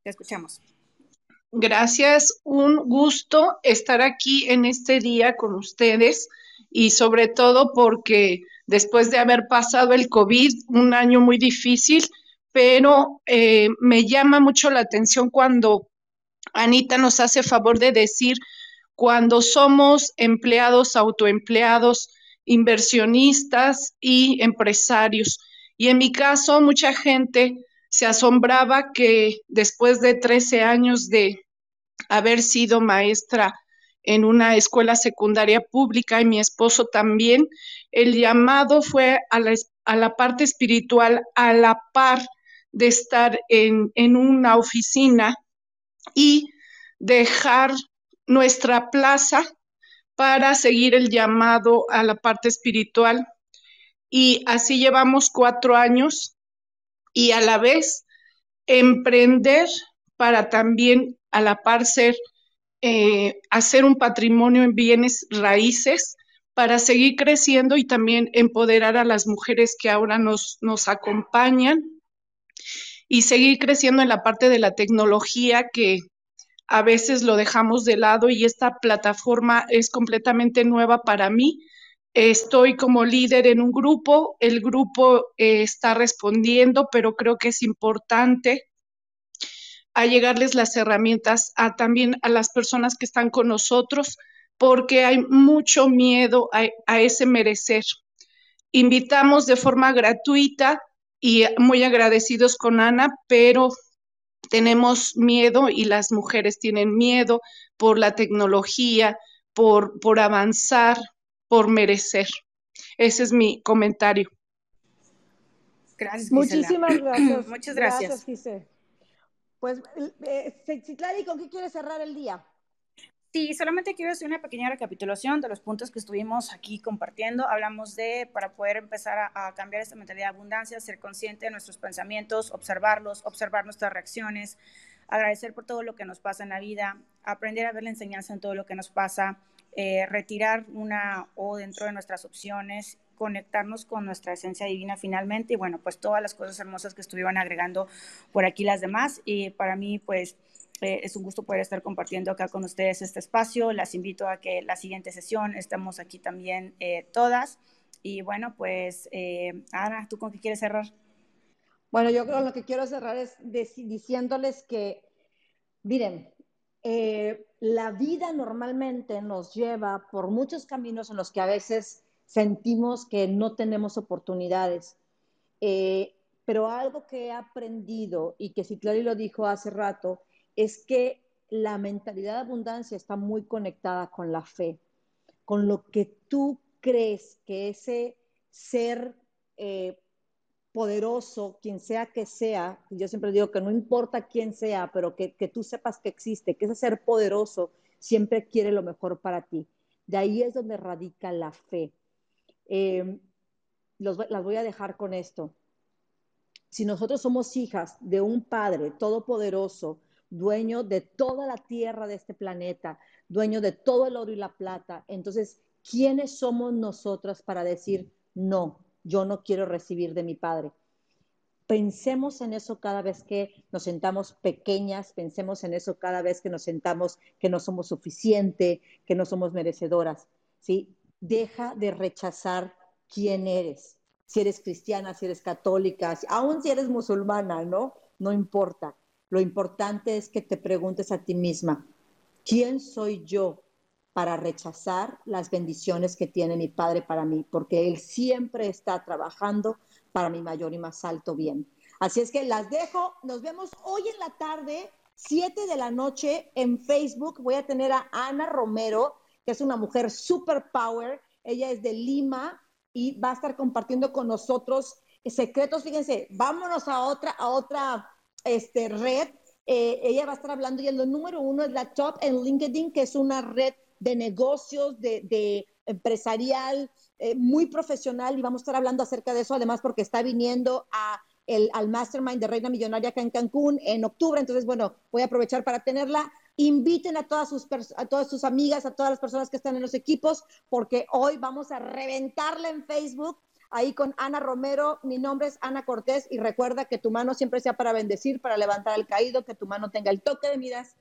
Te escuchamos.
Gracias, un gusto estar aquí en este día con ustedes y sobre todo porque después de haber pasado el COVID, un año muy difícil, pero eh, me llama mucho la atención cuando Anita nos hace favor de decir cuando somos empleados, autoempleados, inversionistas y empresarios. Y en mi caso, mucha gente se asombraba que después de 13 años de haber sido maestra en una escuela secundaria pública y mi esposo también, el llamado fue a la, a la parte espiritual a la par de estar en, en una oficina y dejar nuestra plaza para seguir el llamado a la parte espiritual. Y así llevamos cuatro años y a la vez emprender para también a la par ser, eh, hacer un patrimonio en bienes raíces para seguir creciendo y también empoderar a las mujeres que ahora nos, nos acompañan y seguir creciendo en la parte de la tecnología que a veces lo dejamos de lado y esta plataforma es completamente nueva para mí. Estoy como líder en un grupo, el grupo eh, está respondiendo, pero creo que es importante a llegarles las herramientas a también a las personas que están con nosotros, porque hay mucho miedo a, a ese merecer. Invitamos de forma gratuita y muy agradecidos con Ana, pero tenemos miedo y las mujeres tienen miedo por la tecnología, por, por avanzar, por merecer. Ese es mi comentario.
Gracias,
Muchísimas gracias.
Muchas gracias.
Gracias, Gise. Pues, eh, Citlali, ¿con qué quieres cerrar el día?
Sí, solamente quiero hacer una pequeña recapitulación de los puntos que estuvimos aquí compartiendo. Hablamos de, para poder empezar a, a, cambiar esta mentalidad de abundancia, ser consciente de nuestros pensamientos, observarlos, observar nuestras reacciones, agradecer por todo lo que nos pasa en la vida, aprender a ver la enseñanza en todo lo que nos pasa, eh, retirar una o dentro de nuestras opciones, conectarnos con nuestra esencia divina finalmente y bueno, pues todas las cosas hermosas que estuvieron agregando por aquí las demás y para mí pues eh, es un gusto poder estar compartiendo acá con ustedes este espacio. Las invito a que la siguiente sesión estemos aquí también eh, todas. Y bueno, pues, eh, Ana, ¿tú con qué quieres cerrar?
Bueno, yo creo lo que quiero cerrar es diciéndoles que, miren, eh, la vida normalmente nos lleva por muchos caminos en los que a veces sentimos que no tenemos oportunidades. Eh, pero algo que he aprendido y que Citlali lo dijo hace rato, es que la mentalidad de abundancia está muy conectada con la fe, con lo que tú crees que ese ser eh, poderoso, quien sea que sea, yo siempre digo que no importa quién sea, pero que, que, tú sepas que existe, que ese ser poderoso siempre quiere lo mejor para ti. De ahí es donde radica la fe. Eh, las voy a dejar con esto. Si nosotros somos hijas de un Padre todopoderoso, dueño de toda la tierra de este planeta, dueño de todo el oro y la plata. Entonces, ¿quiénes somos nosotras para decir, no, yo no quiero recibir de mi Padre? Pensemos en eso cada vez que nos sentamos pequeñas, pensemos en eso cada vez que nos sentamos que no somos suficiente, que no somos merecedoras, ¿sí? Deja de rechazar quién eres. Si eres cristiana, si eres católica, aún si eres musulmana, ¿no? No importa lo importante es que te preguntes a ti misma, ¿quién soy yo para rechazar las bendiciones que tiene mi Padre para mí? Porque Él siempre está trabajando para mi mayor y más alto bien. Así es que las dejo. Nos vemos hoy en la tarde, 7 de la noche, en Facebook. Voy a tener a Ana Romero, que es una mujer super power. Ella es de Lima y va a estar compartiendo con nosotros secretos. Fíjense, vámonos a otra, a otra este, red. Eh, ella va a estar hablando y el número uno es la Top en LinkedIn, que es una red de negocios, de, empresarial, eh, muy profesional y vamos a estar hablando acerca de eso, además porque está viniendo a el, al Mastermind de Reina Millonaria acá en Cancún en octubre, entonces bueno, voy a aprovechar para tenerla. Inviten a todas sus a todas sus amigas, a todas las personas que están en los equipos, porque hoy vamos a reventarla en Facebook ahí con Ana Romero. Mi nombre es Ana Cortés y recuerda que tu mano siempre sea para bendecir, para levantar el caído, que tu mano tenga el toque de miras,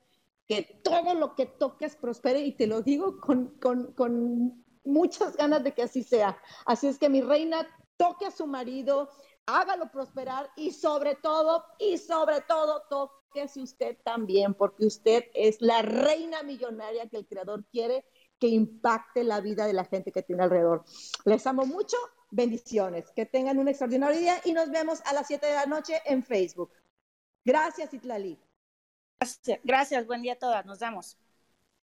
que todo lo que toques prospere y te lo digo con, con, con muchas ganas de que así sea. Así es que mi reina toque a su marido, hágalo prosperar y sobre todo, y sobre todo, toquese usted también, porque usted es la reina millonaria que el creador quiere que impacte la vida de la gente que tiene alrededor. Les amo mucho Bendiciones. Que tengan un extraordinario día y nos vemos a las 7 de la noche en Facebook. Gracias, Itlali.
Gracias, buen día a todas, nos damos.